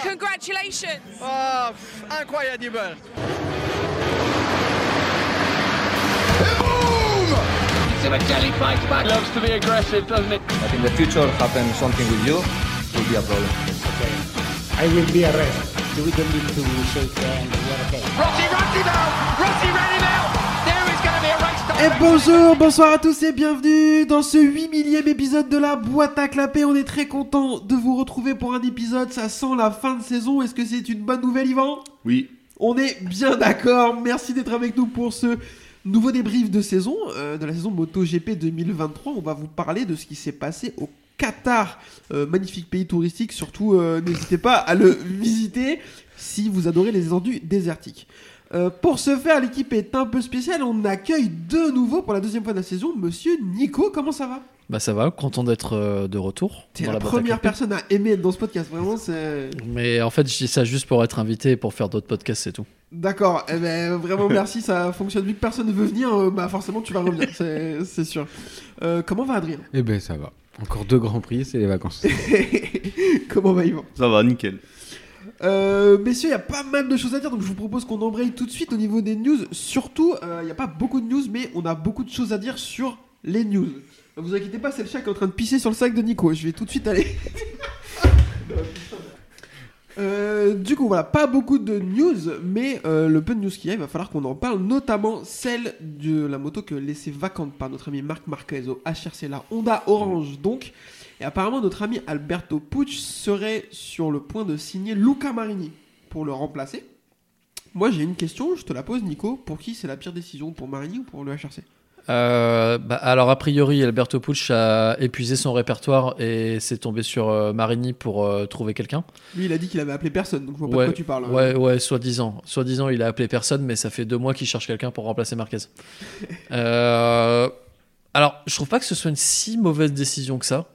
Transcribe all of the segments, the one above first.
Congratulations! Oh, pff, incroyable Simoncelli fights back. Loves to be aggressive, doesn't it? But in the future, happen something with you, will be a problem. Okay. I will be arrested. We don't need to shake hands. We are okay. Rossi, Rossi now! Et bonjour, bonsoir à tous et bienvenue dans ce 8 millième épisode de la boîte à clapper. On est très content de vous retrouver pour un épisode, ça sent la fin de saison. Est-ce que c'est une bonne nouvelle Yvan? Oui. On est bien d'accord, merci d'être avec nous pour ce nouveau débrief de saison, euh, de la saison MotoGP 2023. On va vous parler de ce qui s'est passé au Qatar, Euh, magnifique pays touristique, surtout euh, n'hésitez pas à le visiter si vous adorez les étendues désertiques. Euh, pour ce faire, l'équipe est un peu spéciale, on accueille de nouveau pour la deuxième fois de la saison Monsieur Nico, comment ça va? Bah ça va, content d'être euh, de retour. T'es la, première personne à aimer être dans ce podcast, vraiment c'est... Mais en fait, je dis ça juste pour être invité et pour faire d'autres podcasts, c'est tout. D'accord, eh ben, vraiment merci, ça fonctionne. Vu que personne ne veut venir, euh, bah forcément tu vas revenir, c'est c'est sûr. Euh, comment va Adrien? Eh ben ça va. Encore deux grands prix, c'est les vacances. Comment va Yvan? Ça va, nickel. Euh, Messieurs, il y a pas mal de choses à dire, donc je vous propose qu'on embraye tout de suite au niveau des news. Surtout, euh, il n'y a pas beaucoup de news, mais on a beaucoup de choses à dire sur les news. Ne vous inquiétez pas, c'est le chat qui est en train de pisser sur le sac de Nico. Je vais tout de suite aller. Euh, du coup, voilà, pas beaucoup de news, mais euh, le peu de news qu'il y a, il va falloir qu'on en parle, notamment celle de la moto que laissée vacante par notre ami Marc Marquez au HRC, la Honda Orange donc. Et apparemment, notre ami Alberto Pucci serait sur le point de signer Luca Marini pour le remplacer. Moi, j'ai une question, je te la pose, Nico. Pour qui c'est la pire décision Pour Marini ou pour le HRC Euh, bah, alors a priori, Alberto Pucci a épuisé son répertoire et s'est tombé sur euh, Marini pour euh, trouver quelqu'un. Lui, il a dit qu'il avait appelé personne, donc je vois pas de quoi tu parles. hein. Ouais, ouais, soi-disant. Soi-disant, il a appelé personne, mais ça fait deux mois qu'il cherche quelqu'un pour remplacer Marquez. Euh, alors, je trouve pas que ce soit une si mauvaise décision que ça.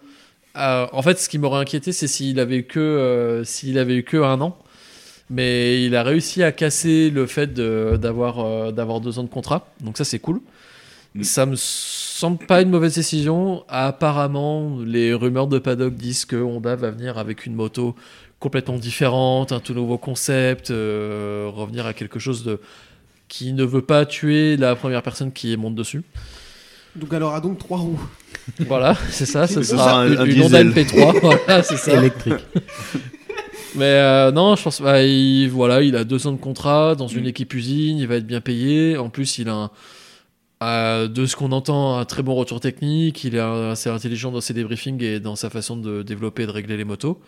Euh, en fait, ce qui m'aurait inquiété, c'est s'il avait eu que, euh, s'il avait eu que un an. Mais il a réussi à casser le fait d'avoir euh, d'avoir deux ans de contrat. Donc ça, c'est cool. Mm. Ça me semble pas une mauvaise décision. Apparemment, les rumeurs de paddock disent que Honda va venir avec une moto complètement différente, un tout nouveau concept, revenir à quelque chose de qui ne veut pas tuer la première personne qui monte dessus. Donc, elle aura donc trois roues. Voilà, c'est ça, ce sera un- une, un une Honda diesel. LP3. voilà, c'est ça. Électrique. Mais euh, non, je pense bah, il, voilà, il a deux ans de contrat dans Mm. une équipe usine, il va être bien payé. En plus, il a un- euh, de ce qu'on entend un très bon retour technique. Il est assez intelligent dans ses débriefings et dans sa façon de développer et de régler les motos.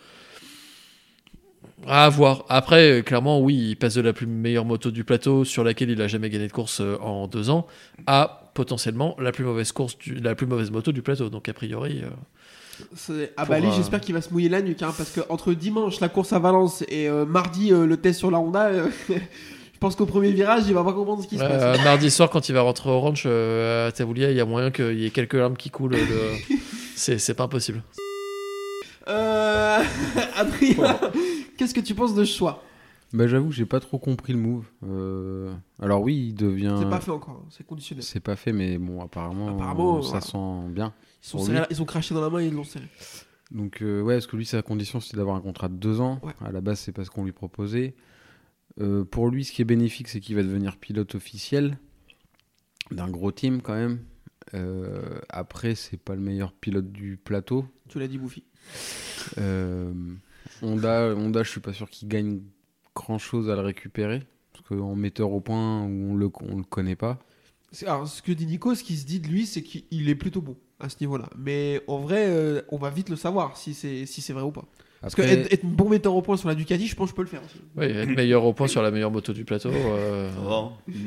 À voir. Après, euh, clairement, oui, il passe de la plus meilleure moto du plateau sur laquelle il a jamais gagné de course en deux ans à potentiellement la plus mauvaise course, du- la plus mauvaise moto du plateau. Donc a priori, euh, À Pour, Bali, euh, j'espère qu'il va se mouiller la nuque, hein, parce que entre dimanche la course à Valence et euh, mardi euh, le test sur la Honda, je pense qu'au premier virage, il va pas comprendre ce qui se passe. Mardi soir, quand il va rentrer au ranch à Tavoulia, il y a moyen qu'il y ait quelques larmes qui coulent. C'est pas impossible. Adrien, qu'est-ce que tu penses de ce choix? Bah j'avoue, j'ai pas trop compris le move. Euh, Alors oui, il devient. C'est pas fait encore, hein, c'est conditionnel. C'est pas fait, mais bon, apparemment, Apparemment, ça sent bien. Ils, sont serrés- ils ont craché dans la main et ils l'ont serré. Donc euh, ouais, parce que lui, sa condition, c'était d'avoir un contrat de deux ans. Ouais. À la base, c'est parce qu'on lui proposait. Euh, pour lui, ce qui est bénéfique, c'est qu'il va devenir pilote officiel d'un gros team quand même. Euh, après, c'est pas le meilleur pilote du plateau. Tu l'as dit, Bouffi. Honda, Honda, je suis pas sûr qu'il gagne grand chose à le récupérer. Parce qu'en metteur au point, où on le, on le connaît pas. C'est- Alors, ce que dit Nico, ce qui se dit de lui, c'est qu'il est plutôt bon à ce niveau-là. Mais en vrai, euh, on va vite le savoir si c'est si c'est vrai ou pas. Parce que Après, être, être bon metteur au point sur la Ducati, je pense que je peux le faire aussi. Oui, être meilleur au point sur la meilleure moto du plateau. euh,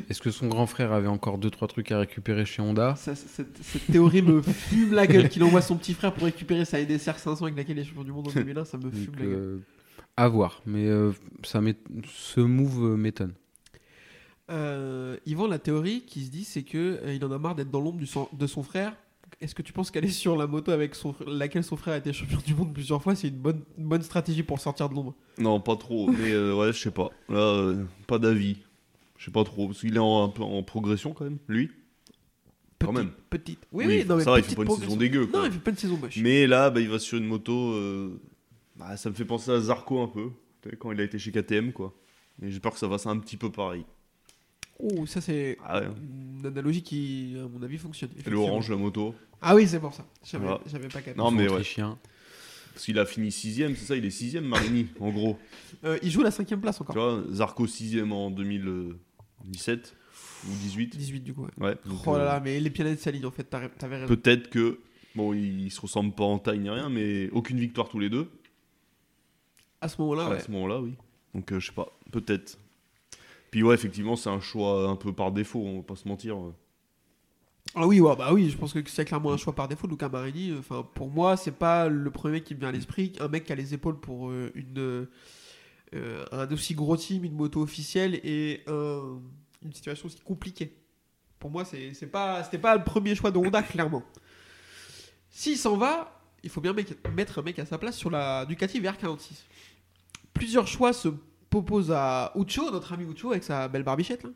est-ce que son grand frère avait encore deux trois trucs à récupérer chez Honda? Ça, cette, cette théorie me fume la gueule qu'il envoie son petit frère pour récupérer sa NSR 500 avec laquelle il est champion du monde en 2001, ça me Donc, fume la gueule. euh, à voir. Mais euh, ça ce move euh, m'étonne. Euh, Yvan, la théorie qui se dit, c'est que euh, il en a marre d'être dans l'ombre de son frère. Est-ce que tu penses qu'aller sur la moto avec son, laquelle son frère a été champion du monde plusieurs fois, c'est une bonne, une bonne stratégie pour sortir de l'ombre Non, pas trop. Mais euh, ouais, je sais pas. Là, euh, pas d'avis. Je sais pas trop. Parce qu'il est en, un peu en progression quand même, lui. Quand même. Petite. Oui, Oui, oui, non, mais ça va, il fait pas une saison dégueu, quoi. Non, il fait pas une saison moche. Mais là, bah, il va sur une moto. Bah, ça me fait penser à Zarco un peu. Quand il a été chez KTM, quoi. Et j'espère que ça va c'est un petit peu pareil. Oh, ça c'est Ah ouais. une analogie qui, à mon avis, fonctionne. Et le effectivement. orange, la moto. Ah oui, c'est pour ça. J'avais Voilà. j'avais pas capté. Non, mais ouais. Parce qu'il a fini 6ème, c'est ça, il est 6ème, Marini, en gros. Euh, il joue la cinquième place encore. Tu vois, Zarco 6ème en 2017 ou 18. 18 du coup. ouais. Ouais. donc, Oh là euh, là, mais les planètes s'alignent en fait, t'as- t'avais raison. Peut-être que. Bon, ils se ressemblent pas en taille ni rien, mais aucune victoire tous les deux. À ce moment-là, à ouais. ce moment-là, oui. Donc, euh, je sais pas, peut-être. Puis, ouais, effectivement, c'est un choix un peu par défaut, on va pas se mentir. Ah oui, ouais, bah oui, je pense que c'est clairement un choix par défaut. Luca Marini, enfin, pour moi, c'est pas le premier mec qui me vient à l'esprit. Un mec qui a les épaules pour euh, une, euh, un aussi gros team, une moto officielle et un- une situation aussi compliquée. Pour moi, c'est pas, c'était pas le premier choix de Honda, clairement. S'il s'en va, il faut bien mettre un mec à sa place sur la Ducati VR46. Plusieurs choix se proposent à Ucho, notre ami Ucho, avec sa belle barbichette. Là.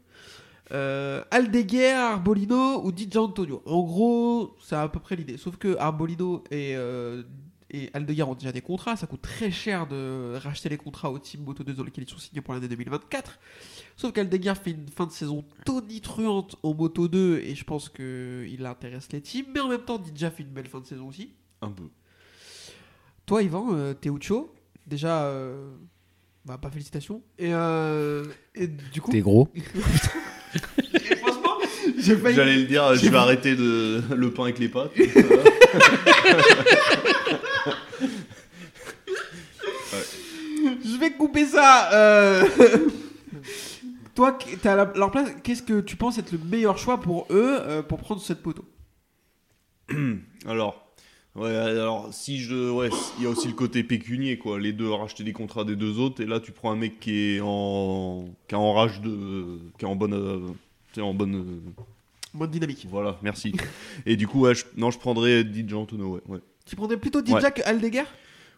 Euh, Aldeguer, Arbolino ou Di Antonio. En gros, c'est à peu près l'idée. Sauf que Arbolino et, euh, et Aldeguer ont déjà des contrats. Ça coûte très cher de racheter les contrats au team Moto 2 dans lesquels ils sont signés pour l'année 2024. Sauf qu'Aldeguer fait une fin de saison tonitruante en Moto 2 et je pense qu'il intéresse les teams. Mais en même temps, Didja fait une belle fin de saison aussi. Un peu. Toi, Yvan, euh, t'es Ucho. Déjà, euh, bah, pas félicitations. Et, euh, et du coup, T'es gros. Et franchement, j'ai failli. J'allais le dire, je vais arrêter de le pain avec les pâtes. Je vais couper ça. euh. Toi, qui- t'es à la- leur place, qu'est-ce que tu penses être le meilleur choix pour eux euh, pour prendre cette poteau? Alors, ouais, alors si je, ouais, il y a aussi le côté pécunier quoi. Les deux racheter des contrats des deux autres et là tu prends un mec qui est en, qui est en rage de, qui est en bonne, euh, tu sais, en bonne, euh, Bonne dynamique. voilà, merci. et du coup ouais, je- non je prendrais DJ Antonio, ouais, ouais. Tu prendrais plutôt Dijak que Aldeguer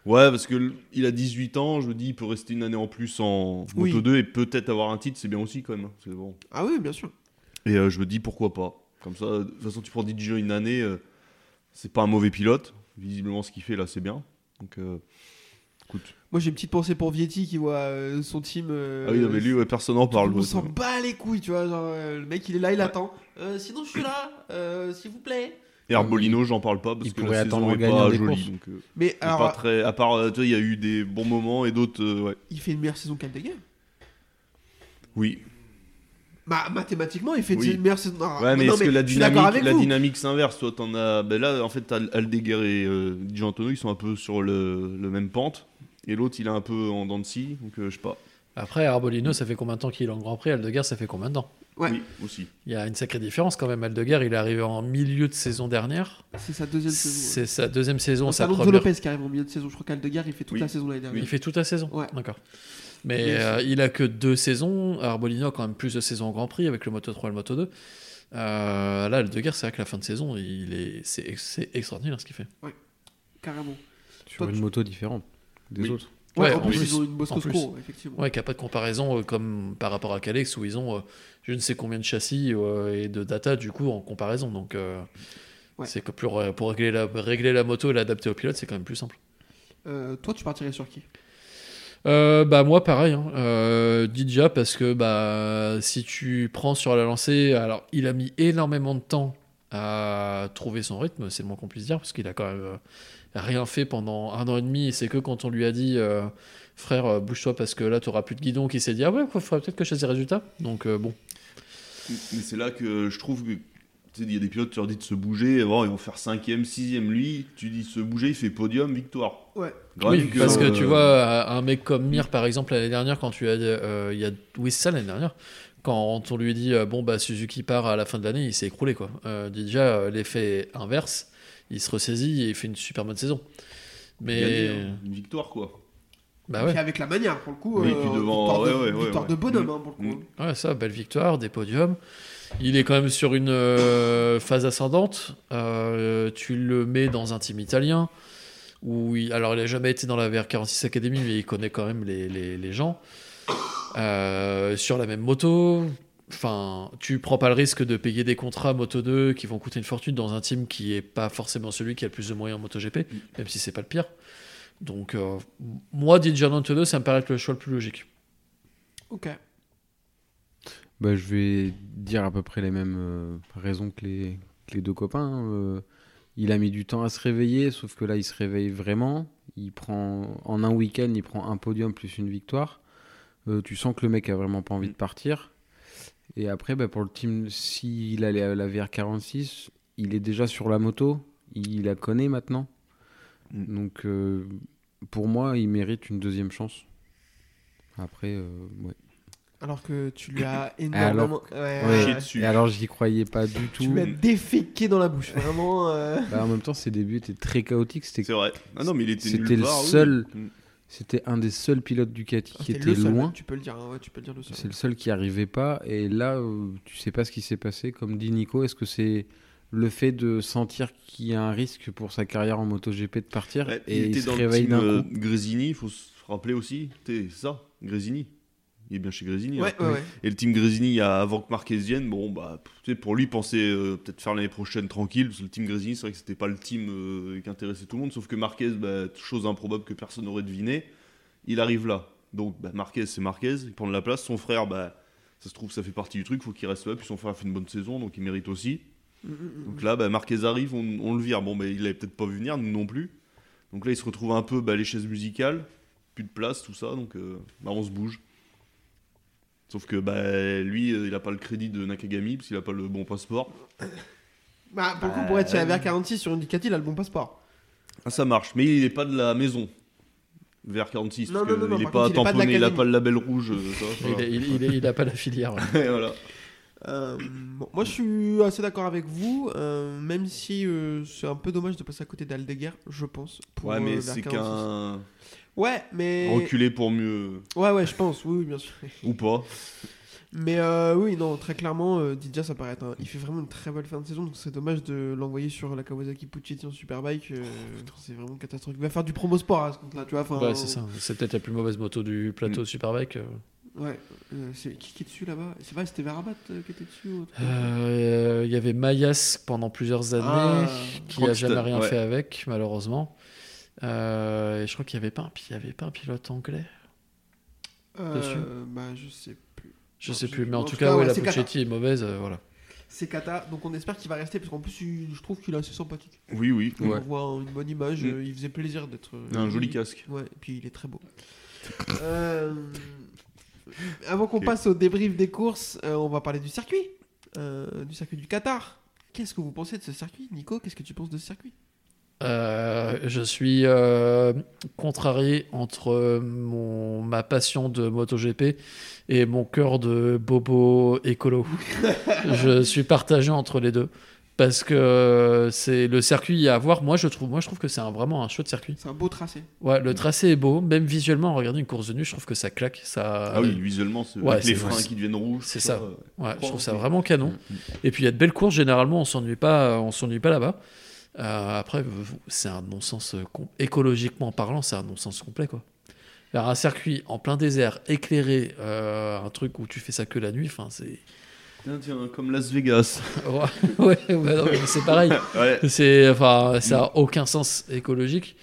Ouais, parce que il a 18 ans, je me dis il peut rester une année en plus en Oui. Moto 2 et peut-être avoir un titre, c'est bien aussi quand même. hein, bon. Ah oui, bien sûr. Et euh, je me dis pourquoi pas. Comme ça, de toute façon, tu prends DJ une année, euh, c'est pas un mauvais pilote. Visiblement, ce qu'il fait là, c'est bien. Donc, euh, écoute. Moi, j'ai une petite pensée pour Vietti qui voit euh, son team. euh, ah oui, non, mais lui, ouais, personne n'en parle. On s'en bat les couilles, tu vois. Genre, euh, le mec, il est là, il attend. Euh, sinon, je suis là, euh, s'il vous plaît. Et Arbolino, j'en parle pas parce Il que pourrait la attendre saison est pas des jolie. courses. Donc, euh, Mais alors, pas très. À part, tu vois, il y a eu des bons moments et d'autres, euh, ouais. il fait une meilleure saison qu'Aldeguer. Oui. Bah, mathématiquement, il fait Oui. une meilleure saison. Ah, Ouais, mais non, est-ce que la dynamique, la s'inverse Toi, t'en as. Ben là, en fait, Aldeguer et euh, Di Antonio, ils sont un peu sur le, le même pente. Et l'autre, il est un peu en dents de scie. Donc, euh, je sais pas. Après, Arbolino, ça fait combien de temps qu'il est en Grand Prix? Aldeguer, ça fait combien de temps? Ouais. Oui, aussi. Il y a une sacrée différence quand même. Aldeguer, il est arrivé en milieu de saison dernière. C'est sa deuxième saison. ouais. C'est sa deuxième saison, C'est Alonso première. Lopez qui arrive en milieu de saison. Je crois qu'Aldeguer, il fait toute Oui. la saison l'année dernière. Il fait toute la saison. Ouais. D'accord. Mais Yes. euh, il a que deux saisons. Arbolino a quand même plus de saisons en Grand Prix avec le Moto 3 et le Moto 2. Euh, là, Aldeguer, c'est vrai que la fin de saison, il est, c'est, c'est extraordinaire ce qu'il fait. Carrément. Sur Toi, une tu- moto différente des Oui. autres. Ouais, Ouais, en, en plus, plus. ils ont une Bosco. Scuro, effectivement. Ouais, qu'il n'y a pas de comparaison euh, comme par rapport à Calex où ils ont euh, je ne sais combien de châssis euh, et de data du coup en comparaison. Donc euh, Ouais. c'est que pour, pour régler, la, régler la moto et l'adapter au pilote, c'est quand même plus simple. Euh, toi, tu partirais sur qui? Euh, bah moi pareil, hein. euh, parce que bah si tu prends sur la lancée, alors il a mis énormément de temps à trouver son rythme, c'est le moins qu'on puisse dire parce qu'il a quand même euh, rien fait pendant un an et demi. Et c'est que quand on lui a dit frère bouge-toi parce que là tu auras plus de guidon, qu'il s'est dit ah ouais il faudrait peut-être que je fasse des résultats. Donc bon. Mais c'est là que je trouve que il y a des pilotes, tu leur dis de se bouger, bon, ils vont faire 5ème, 6ème. Lui, tu dis de se bouger, il fait podium, victoire. Ouais. Oui, parce que euh, tu vois, un mec comme Mir, par exemple, l'année dernière, quand tu as. euh, Il y a. Oui, c'est ça l'année dernière. Quand on lui dit, euh, bon, bah, Suzuki part à la fin de l'année, il s'est écroulé, quoi. Euh, déjà, euh, l'effet inverse, il se ressaisit et il fait une super bonne saison. Mais. gagner, hein, une victoire, quoi. Bah Et ouais. avec la manière, pour le coup. Oui, euh, puis devant- victoire de, ouais, ouais, ouais, victoire ouais. de bonhomme, Mm. hein, pour le coup. Mm. Ouais, ça, belle victoire, des podiums. Il est quand même sur une euh, phase ascendante. Euh, tu le mets dans un team italien. Où alors, il n'a jamais été dans la VR46 Academy, mais il connaît quand même les, les- gens. Euh, sur la même moto. Enfin, tu prends pas le risque de payer des contrats Moto 2 qui vont coûter une fortune dans un team qui est pas forcément celui qui a le plus de moyens en MotoGP, même si c'est pas le pire. Donc, moi, Di Giannantonio, ça me paraît être le choix le plus logique. Ok. Bah, je vais dire à peu près les mêmes euh, raisons que les, que les deux copains. hein. Euh, il a mis du temps à se réveiller, sauf que là, il se réveille vraiment. Il prend en un week-end, il prend un podium plus une victoire. Euh, tu sens que le mec a vraiment pas envie de partir. Et après, bah, pour le team, s'il allait à la VR46, il est déjà sur la moto. Il la connaît maintenant. Mm. Donc, pour moi, il mérite une deuxième chance. Après, ouais. Alors que tu lui as énormément. Ouais, ouais, ouais. dessus. Et alors, j'y croyais pas du Tu tout. lui as déféqué dans la bouche. Vraiment. euh, Bah, en même temps, ses débuts étaient très chaotiques. C'était, C'est vrai. Ah non, mais il était C'était nulle le part, seul- Mm. c'était un des seuls pilotes Ducati ah, qui était le seul, loin. Tu peux le dire. hein, ouais, tu peux le dire le seul. C'est le seul qui arrivait pas. Et là, euh, tu sais pas ce qui s'est passé. Comme dit Nico, est-ce que c'est le fait de sentir qu'il y a un risque pour sa carrière en MotoGP de partir Ouais, et il il, était se dans le réveille team d'un euh, coup? Grésini, il faut se rappeler aussi. T'es- C'est ça, Grésini. Il est bien chez Grésini. Ouais, hein. ouais, ouais. Et le team Grésini, avant que Marquez vienne, bon, bah, pour lui, penser euh, peut-être faire l'année prochaine tranquille, parce que le team Grésini, c'est vrai que c'était pas le team euh, qui intéressait tout le monde, sauf que Marquez, bah, chose improbable que personne n'aurait deviné, il arrive là. Donc, bah, Marquez, c'est Marquez, il prend de la place. Son frère, bah, ça se trouve, ça fait partie du truc, faut qu'il reste là, puis son frère a fait une bonne saison, donc il mérite aussi. Mm, mm, mm. Donc là, bah, Marquez arrive, on, on le vire. Bon, bah, il avait peut-être pas vu venir, nous non plus. Donc là, il se retrouve un peu bah, les chaises musicales, plus de place, tout ça, donc euh, bah, on se bouge. Sauf que bah, lui, euh, il a pas le crédit de Nakagami, parce qu'il a pas le bon passeport. Bah, pour le coup, pour être chez la VR46 sur une Ducati, il a le bon passeport. Ah, ça marche, mais il est pas de la maison. Vers 46, Non, parce non, non, que non, il est par pas il tamponné, il a l'académie. pas le label rouge. euh, ça, ça Il, va. est- il, il est- il a pas la filière. ouais. Et voilà. Euh, bon, moi, je suis assez d'accord avec vous, euh, même si euh, c'est un peu dommage de passer à côté d'Aldeguer, je pense. Pour, Ouais, euh, mais c'est 46. qu'un Ouais, mais. reculé pour mieux, Ouais, ouais, je pense, oui, oui, bien sûr. ou pas. Mais euh, oui, non, très clairement, euh, Didia, ça paraît être un- Il fait vraiment une très belle fin de saison, donc c'est dommage de l'envoyer sur la Kawasaki Puccetti en Superbike. euh, c'est vraiment catastrophique. Il va faire du promo sport à ce compte-là, tu vois. enfin, Ouais, c'est ça. C'est peut-être la plus mauvaise moto du plateau Mm. Superbike. euh. Ouais, euh, c'est qui qui est dessus là-bas? C'est pas, c'était Varabat euh, qui était dessus ou autre Euh, Il y avait Mayas pendant plusieurs années, Ah, qui a jamais rien ouais. fait avec, malheureusement. Euh, et je crois qu'il n'y avait, pas un il y avait pas un pilote anglais. euh, dessus Bah, je sais plus. Je Non, sais plus, mais en en tout cas, cas, ouais, ouais, la. Puccetti est mauvaise, euh, voilà. C'est Kata, donc on espère qu'il va rester, parce qu'en plus, il- je trouve qu'il est assez sympathique. Oui, oui. On Ouais. voit une bonne image, Mm. euh, il faisait plaisir d'être. euh, Il a un joli casque. Ouais, et puis il est très beau. Euh, Avant qu'on passe au débrief des courses, euh, on va parler du circuit. euh, du circuit du Qatar. Qu'est-ce que vous pensez de ce circuit? Nico, qu'est-ce que tu penses de ce circuit? Euh, je suis euh, contrarié entre mon, ma passion de MotoGP et mon cœur de bobo écolo. je suis partagé entre les deux. Parce que c'est le circuit à voir. Moi, je trouve, moi, je trouve que c'est un- vraiment un chouette circuit. C'est un beau tracé. Ouais, le tracé est beau. Même visuellement, en regardant une course de nuit, je trouve que ça claque. Ça, Ah oui, visuellement, c'est Ouais, avec les freins qui deviennent rouges. c'est tout ça. euh, Ouais, je trouve ça vraiment canon. Et puis il y a de belles courses. Généralement, on s'ennuie pas, on s'ennuie pas là-bas. Euh, après, c'est un non-sens euh, écologiquement parlant, c'est un non-sens complet quoi. Alors, un circuit en plein désert, éclairé, euh, un truc où tu fais ça que la nuit, enfin c'est. Tiens, tiens, comme Las Vegas. ouais, c'est pareil. ouais. C'est, enfin, ça a aucun sens écologique.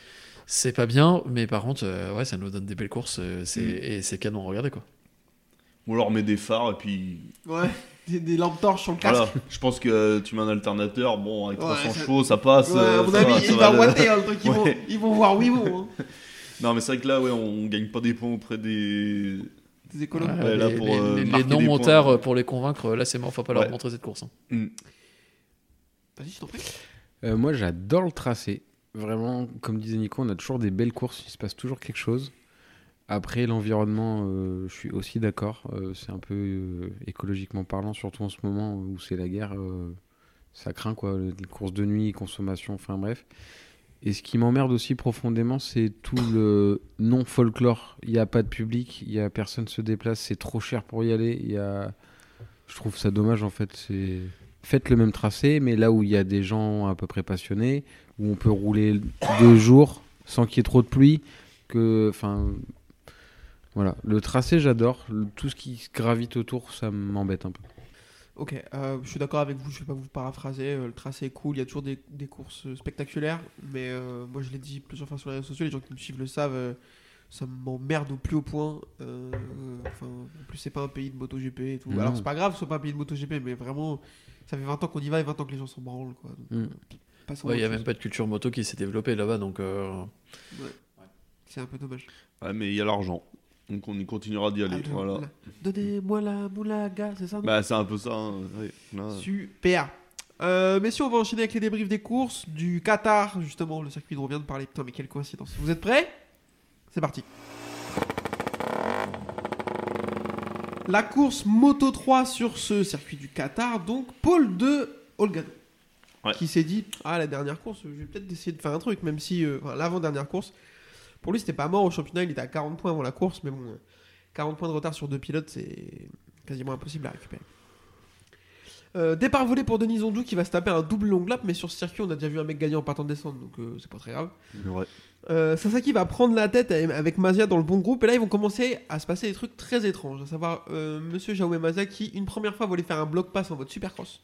C'est pas bien, mais par contre, euh, ouais, ça nous donne des belles courses. euh, c'est, Mm. Et c'est canon à regarder quoi. Ou alors met des phares et puis. Ouais, des, des lampes torches sur le casque. Voilà, je pense que euh, tu mets un alternateur, bon, avec Ouais, 300 ça- chevaux, ça passe. Ouais, à euh, mon ça avis, va, il ça va le- ouater hein, le truc. Ils, vont, Ouais. ils vont voir oui ou hein, Non, mais c'est vrai que là, ouais, on gagne pas des points auprès des. des écolos. Ouais, Ouais, là, les, pour, les- euh, les- points. euh, pour les convaincre, euh, là c'est mort, faut pas leur montrer cette course. hein. Hmm. Vas-y, je t'en prie. Euh, moi, j'adore le tracé. Vraiment, comme disait Nico, on a toujours des belles courses, il se passe toujours quelque chose. Après, l'environnement, euh, je suis aussi d'accord. euh, c'est un peu euh, écologiquement parlant, surtout en ce moment où c'est la guerre. ça craint, quoi. Les courses de nuit, consommation, enfin bref. Et ce qui m'emmerde aussi profondément, c'est tout le non-folklore. Il n'y a pas de public, il y a personne se déplace, c'est trop cher pour y aller. Y a... Je trouve ça dommage, en fait. Faites le même tracé, mais là où il y a des gens à peu près passionnés, où on peut rouler deux jours sans qu'il y ait trop de pluie, que, enfin, voilà, le tracé j'adore, tout ce qui gravite autour, ça m'embête un peu. Ok, euh, je suis d'accord avec vous, je vais pas vous paraphraser. euh, le tracé est cool, il y a toujours des, des courses euh, spectaculaires, mais euh, moi je l'ai dit plusieurs fois sur les réseaux sociaux, les gens qui me suivent le savent, euh, ça m'emmerde au plus haut point. euh, Enfin, en plus, c'est pas un pays de MotoGP et tout. Non. Alors, c'est pas grave que ce soit pas un pays de MotoGP, mais vraiment, ça fait 20 ans qu'on y va et 20 ans que les gens s'en branlent. Quoi. Donc, Mm. Ouais, il y a même pas de culture moto qui s'est développée là-bas, donc. euh, C'est un peu dommage. Ouais, mais il y a l'argent. Donc on y continuera d'y aller. Alors, voilà. là, Donnez-moi la moulaga, c'est ça Bah c'est un peu ça. hein. Super. Euh, messieurs, on va enchaîner avec les débriefs des courses du Qatar, justement, le circuit dont on vient de parler. Putain, mais quelle coïncidence. Vous êtes prêts? C'est parti. La course Moto 3 sur ce circuit du Qatar, donc Paul de Olgado. Ouais. Qui s'est dit Ah, la dernière course, je vais peut-être essayer de faire un truc, même si. euh, enfin, l'avant-dernière course. Pour lui, c'était pas mort au championnat, il était à 40 points avant la course, mais bon, euh, 40 points de retard sur deux pilotes, c'est quasiment impossible à récupérer. Euh, départ volé pour Denis Onjou qui va se taper un double long lap, mais sur ce circuit, on a déjà vu un mec gagner en partant de descendre, donc euh, c'est pas très grave. Ouais. Euh, Sasaki va prendre la tête avec Mazia dans le bon groupe, et là ils vont commencer à se passer des trucs très étranges. À savoir, monsieur Jaume Mazia qui, une première fois, voulait faire un bloc pass en mode supercross.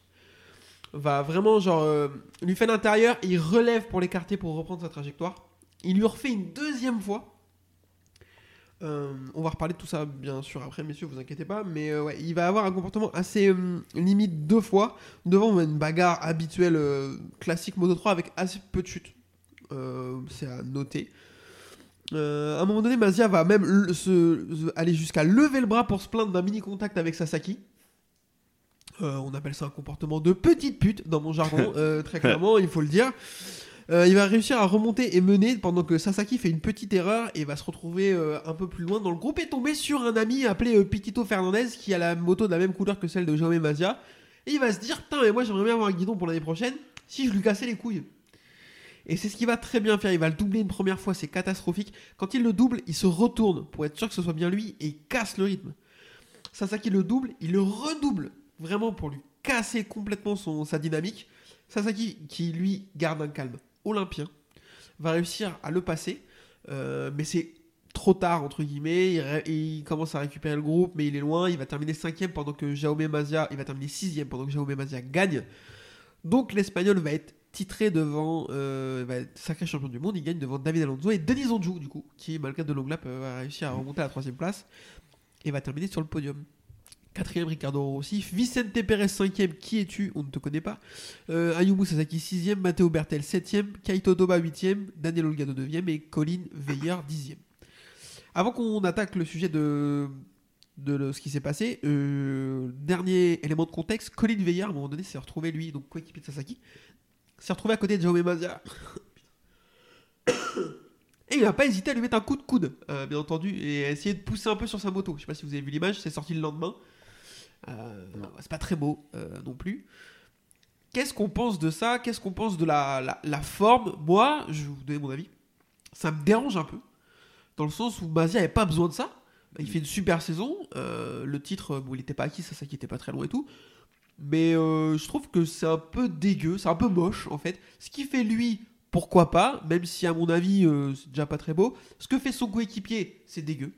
Va vraiment, genre, lui fait l'intérieur, il relève pour l'écarter pour reprendre sa trajectoire. Il lui refait une deuxième fois. Euh, on va reparler de tout ça, bien sûr, après, messieurs, vous inquiétez pas. Mais euh, ouais, il va avoir un comportement assez euh, limite deux fois devant une bagarre habituelle classique Moto 3 avec assez peu de chutes. C'est à noter. À un moment donné, Mazia va même le- se, se- aller jusqu'à lever le bras pour se plaindre d'un mini contact avec Sasaki. On appelle ça un comportement de petite pute dans mon jargon, très clairement, il faut le dire. Euh, il va réussir à remonter et mener pendant que Sasaki fait une petite erreur et va se retrouver euh, un peu plus loin dans le groupe et tomber sur un ami appelé euh, Pitito Fernandez qui a la moto de la même couleur que celle de Jaume Mazia. Et il va se dire Putain, mais moi j'aimerais bien avoir un guidon pour l'année prochaine si je lui cassais les couilles. Et c'est ce qu'il va très bien faire. Il va le doubler une première fois, c'est catastrophique. Quand il le double, il se retourne pour être sûr que ce soit bien lui et il casse le rythme. Sasaki le double, il le redouble vraiment pour lui casser complètement sa dynamique. Sasaki, qui lui garde un calme olympien, va réussir à le passer, euh, mais c'est trop tard entre guillemets. Il, commence à récupérer le groupe, mais il est loin. Il va terminer cinquième pendant que Jaume Mazia, il va terminer sixième pendant que Jaume Mazia gagne. Donc l'espagnol va être titré devant, euh, va être sacré champion du monde. Il gagne devant David Alonso et Denis Onjou du coup, qui malgré de longues laps euh, va réussir à remonter à la troisième place et va terminer sur le podium. Quatrième, Ricardo Rossi. Vicente Pérez, cinquième. Qui es-tu On ne te connaît pas. Euh, Ayumu Sasaki, sixième. Matteo Bertel, septième. Kaito Toba, huitième. Daniel Olgado, neuvième. Et Colin Veiller, dixième. Avant qu'on attaque le sujet de, de ce qui s'est passé, euh, dernier élément de contexte, Colin Veiller, à un moment donné, s'est retrouvé, lui, donc coéquipier de Sasaki, s'est retrouvé à côté de Jaume Mazia. Et il n'a pas hésité à lui mettre un coup de coude, euh, bien entendu, et à essayer de pousser un peu sur sa moto. Je sais pas si vous avez vu l'image, c'est sorti le lendemain. Euh, c'est pas très beau euh, non plus. Qu'est-ce qu'on pense de ça? Qu'est-ce qu'on pense de la, la, la forme? Moi, je vais vous donner mon avis. Ça me dérange un peu. Dans le sens où Mazia n'avait pas besoin de ça. Il fait une super saison. euh, le titre, bon, il n'était pas acquis, ça, ça qui était pas très loin et tout. Mais euh, je trouve que c'est un peu dégueu, c'est un peu moche en fait. Ce qui fait lui, pourquoi pas, même si à mon avis euh, c'est déjà pas très beau. Ce que fait son coéquipier, c'est dégueu.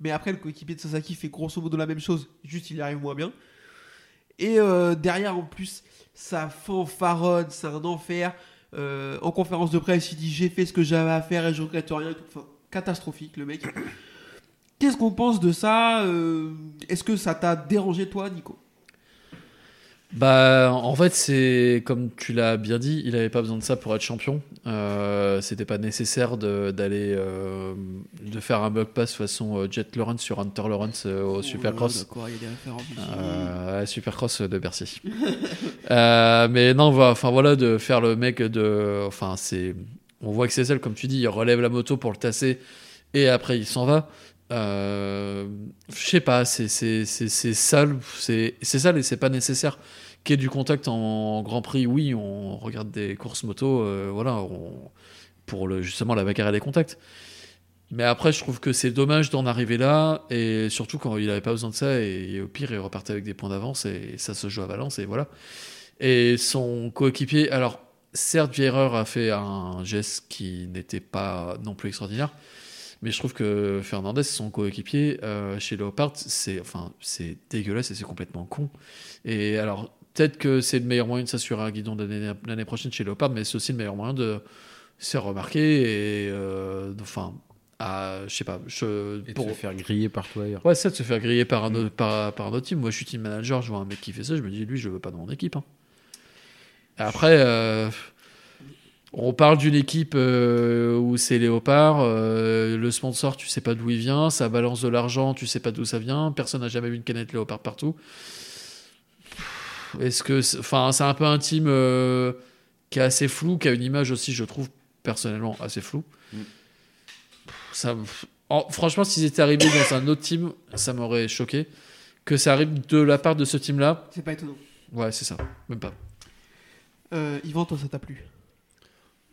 Mais après, le coéquipier de Sasaki fait grosso modo la même chose, juste il y arrive moins bien. Et euh, derrière, en plus, ça fanfaronne, c'est un enfer. Euh, en conférence de presse, il dit j'ai fait ce que j'avais à faire et je regrette rien. Enfin, catastrophique le mec. Qu'est-ce qu'on pense de ça Euh, Est-ce que ça t'a dérangé toi, Nico? Bah, en fait, c'est comme tu l'as bien dit, il avait pas besoin de ça pour être champion. Euh, C'était pas nécessaire de- d'aller euh, de faire un bug pass façon euh, Jet Lawrence sur Hunter Lawrence au Supercross. D'accord, il y a des références. Euh, à Supercross de Bercy. Mais non, voilà, enfin voilà, de faire le mec de, enfin c'est, on voit que c'est celle comme tu dis, il relève la moto pour le tasser et après il s'en va. Euh, je sais pas, c'est sale, c'est sale et c'est pas nécessaire qu'il y ait du contact en Grand Prix. Oui, on regarde des courses moto, euh, voilà, pour le justement la bagarre et les contacts. Mais après, je trouve que c'est dommage d'en arriver là, et surtout quand il avait pas besoin de ça, et, au pire, il repartait avec des points d'avance, et ça se joue à Valence, et voilà. Et son coéquipier, alors, certes, Vierer a fait un geste qui n'était pas non plus extraordinaire, Mais je trouve que Fernandez, son coéquipier euh, chez Leopard, c'est enfin, c'est dégueulasse et c'est complètement con. Et alors, peut-être que c'est le meilleur moyen de s'assurer un guidon l'année prochaine chez Leopard, mais c'est aussi le meilleur moyen de se faire remarquer et euh, enfin, à, je sais pas, je, Et de pour- se faire griller partout ailleurs. Ouais, ça de se faire griller par un, autre, par, par un autre team. Moi, je suis team manager, je vois un mec qui fait ça, je me dis, lui, je le veux pas dans mon équipe. hein. Après, euh, on parle d'une équipe euh, où c'est Léopard, euh, le sponsor, tu sais pas d'où il vient, ça balance de l'argent, tu sais pas d'où ça vient, personne n'a jamais vu une canette Léopard partout. Est-ce que, c'est- enfin, c'est un peu un team euh, qui est assez flou, qui a une image aussi, je trouve personnellement assez floue. Mm. Ça, en- franchement, s'ils étaient arrivés dans un autre team, ça m'aurait choqué. Que ça arrive de la part de ce team-là, C'est pas étonnant. ouais, c'est ça, même pas. Euh, Yvan, toi, ça t'a plu?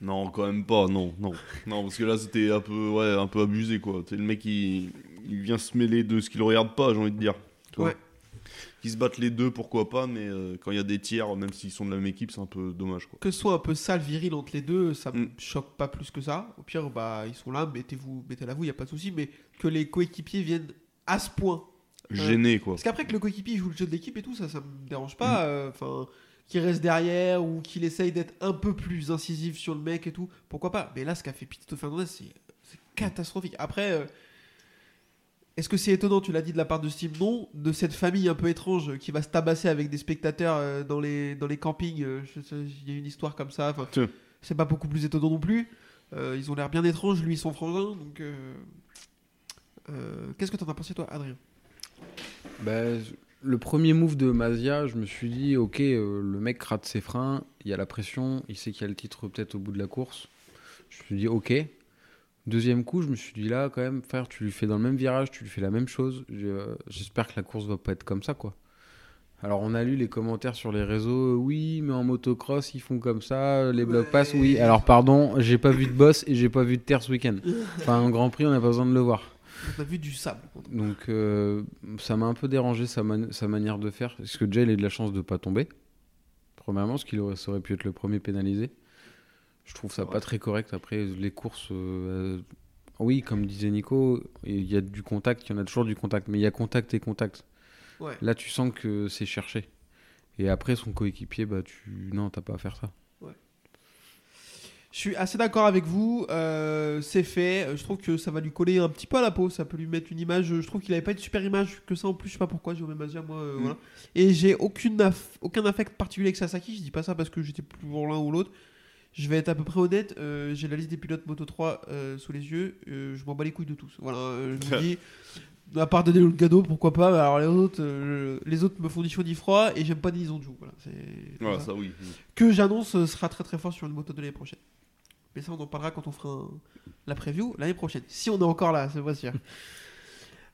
Non, quand même pas, non, non. Non, parce que là, c'était un peu, ouais, un peu abusé, quoi. C'est le mec, il, il vient se mêler de ce qu'il regarde pas, j'ai envie de dire. Ouais. Qu'ils se battent les deux, pourquoi pas, mais euh, quand il y a des tiers, même s'ils sont de la même équipe, c'est un peu dommage, quoi. Que ce soit un peu sale, viril entre les deux, ça me Mm. choque pas plus que ça. Au pire, bah, ils sont là, mettez-vous, mettez-la vous, y a pas de souci. Mais que les coéquipiers viennent à ce point. Gêné, quoi. Parce qu'après que le coéquipier joue le jeu de l'équipe et tout, ça, ça me dérange Mm. pas. euh, Qu'il reste derrière ou qu'il essaye d'être un peu plus incisif sur le mec et tout, pourquoi pas? Mais là, ce qu'a fait Pitito Fernandez, c'est catastrophique. Après, euh, est-ce que c'est étonnant, tu l'as dit de la part de Steam Non. De cette famille un peu étrange qui va se tabasser avec des spectateurs euh, dans, les, dans les campings, euh, il y a une histoire comme ça. C'est pas beaucoup plus étonnant non plus. Ils ont l'air bien étranges, lui, son frangin. Donc, qu'est-ce que t'en as pensé, toi, Adrien? Bah, le premier move de Mazia, je me suis dit, ok, euh, le mec rate ses freins, il y a la pression, il sait qu'il y a le titre peut-être au bout de la course. Je me suis dit, ok. Deuxième coup, je me suis dit là, quand même, frère, tu lui fais dans le même virage, tu lui fais la même chose. Je- J'espère que la course va pas être comme ça, quoi. Alors, on a lu les commentaires sur les réseaux, oui, mais en motocross, ils font comme ça, les blocs passent, oui. Alors, pardon, j'ai pas vu de boss et j'ai pas vu de terre ce week-end. Enfin, en Grand Prix, on n'a pas besoin de le voir. On a vu du sable. Donc euh, ça m'a un peu dérangé sa, man- sa manière de faire. Parce que déjà, il a eu de la chance de pas tomber. Premièrement, parce qu'il aurait, ça aurait pu être le premier pénalisé. Je trouve ça pas très correct. Après, les courses, euh, euh, oui, comme disait Nico, il y a du contact, il y en a toujours du contact. Mais il y a contact et contact. Ouais. Là, tu sens que c'est cherché. Et après, son coéquipier, bah, tu... non, t'as pas à faire ça. Je suis assez d'accord avec vous. euh, c'est fait. Je trouve que ça va lui coller un petit peu à la peau. Ça peut lui mettre une image. Je trouve qu'il avait pas une super image que ça en plus. Je sais pas pourquoi. J'ai même dire moi. euh, Mm. voilà. Et j'ai aucune aff- aucun affect particulier avec Sasaki. Je dis pas ça parce que j'étais plus pour l'un ou l'autre. Je vais être à peu près honnête. euh, j'ai la liste des pilotes Moto 3 euh, sous les yeux. je m'en bats les couilles de tous. Voilà. je vous dis. À part donner le cadeau, pourquoi pas. Alors les autres, euh, les autres me font ni chaud ni froid et j'aime pas ni Zonju. Voilà. C'est Voilà, ça. ça, oui. que j'annonce euh, sera très très fort sur une moto de l'année prochaine. Mais ça, on en parlera quand on fera un- la preview l'année prochaine. Si on est encore là, c'est pas sûr.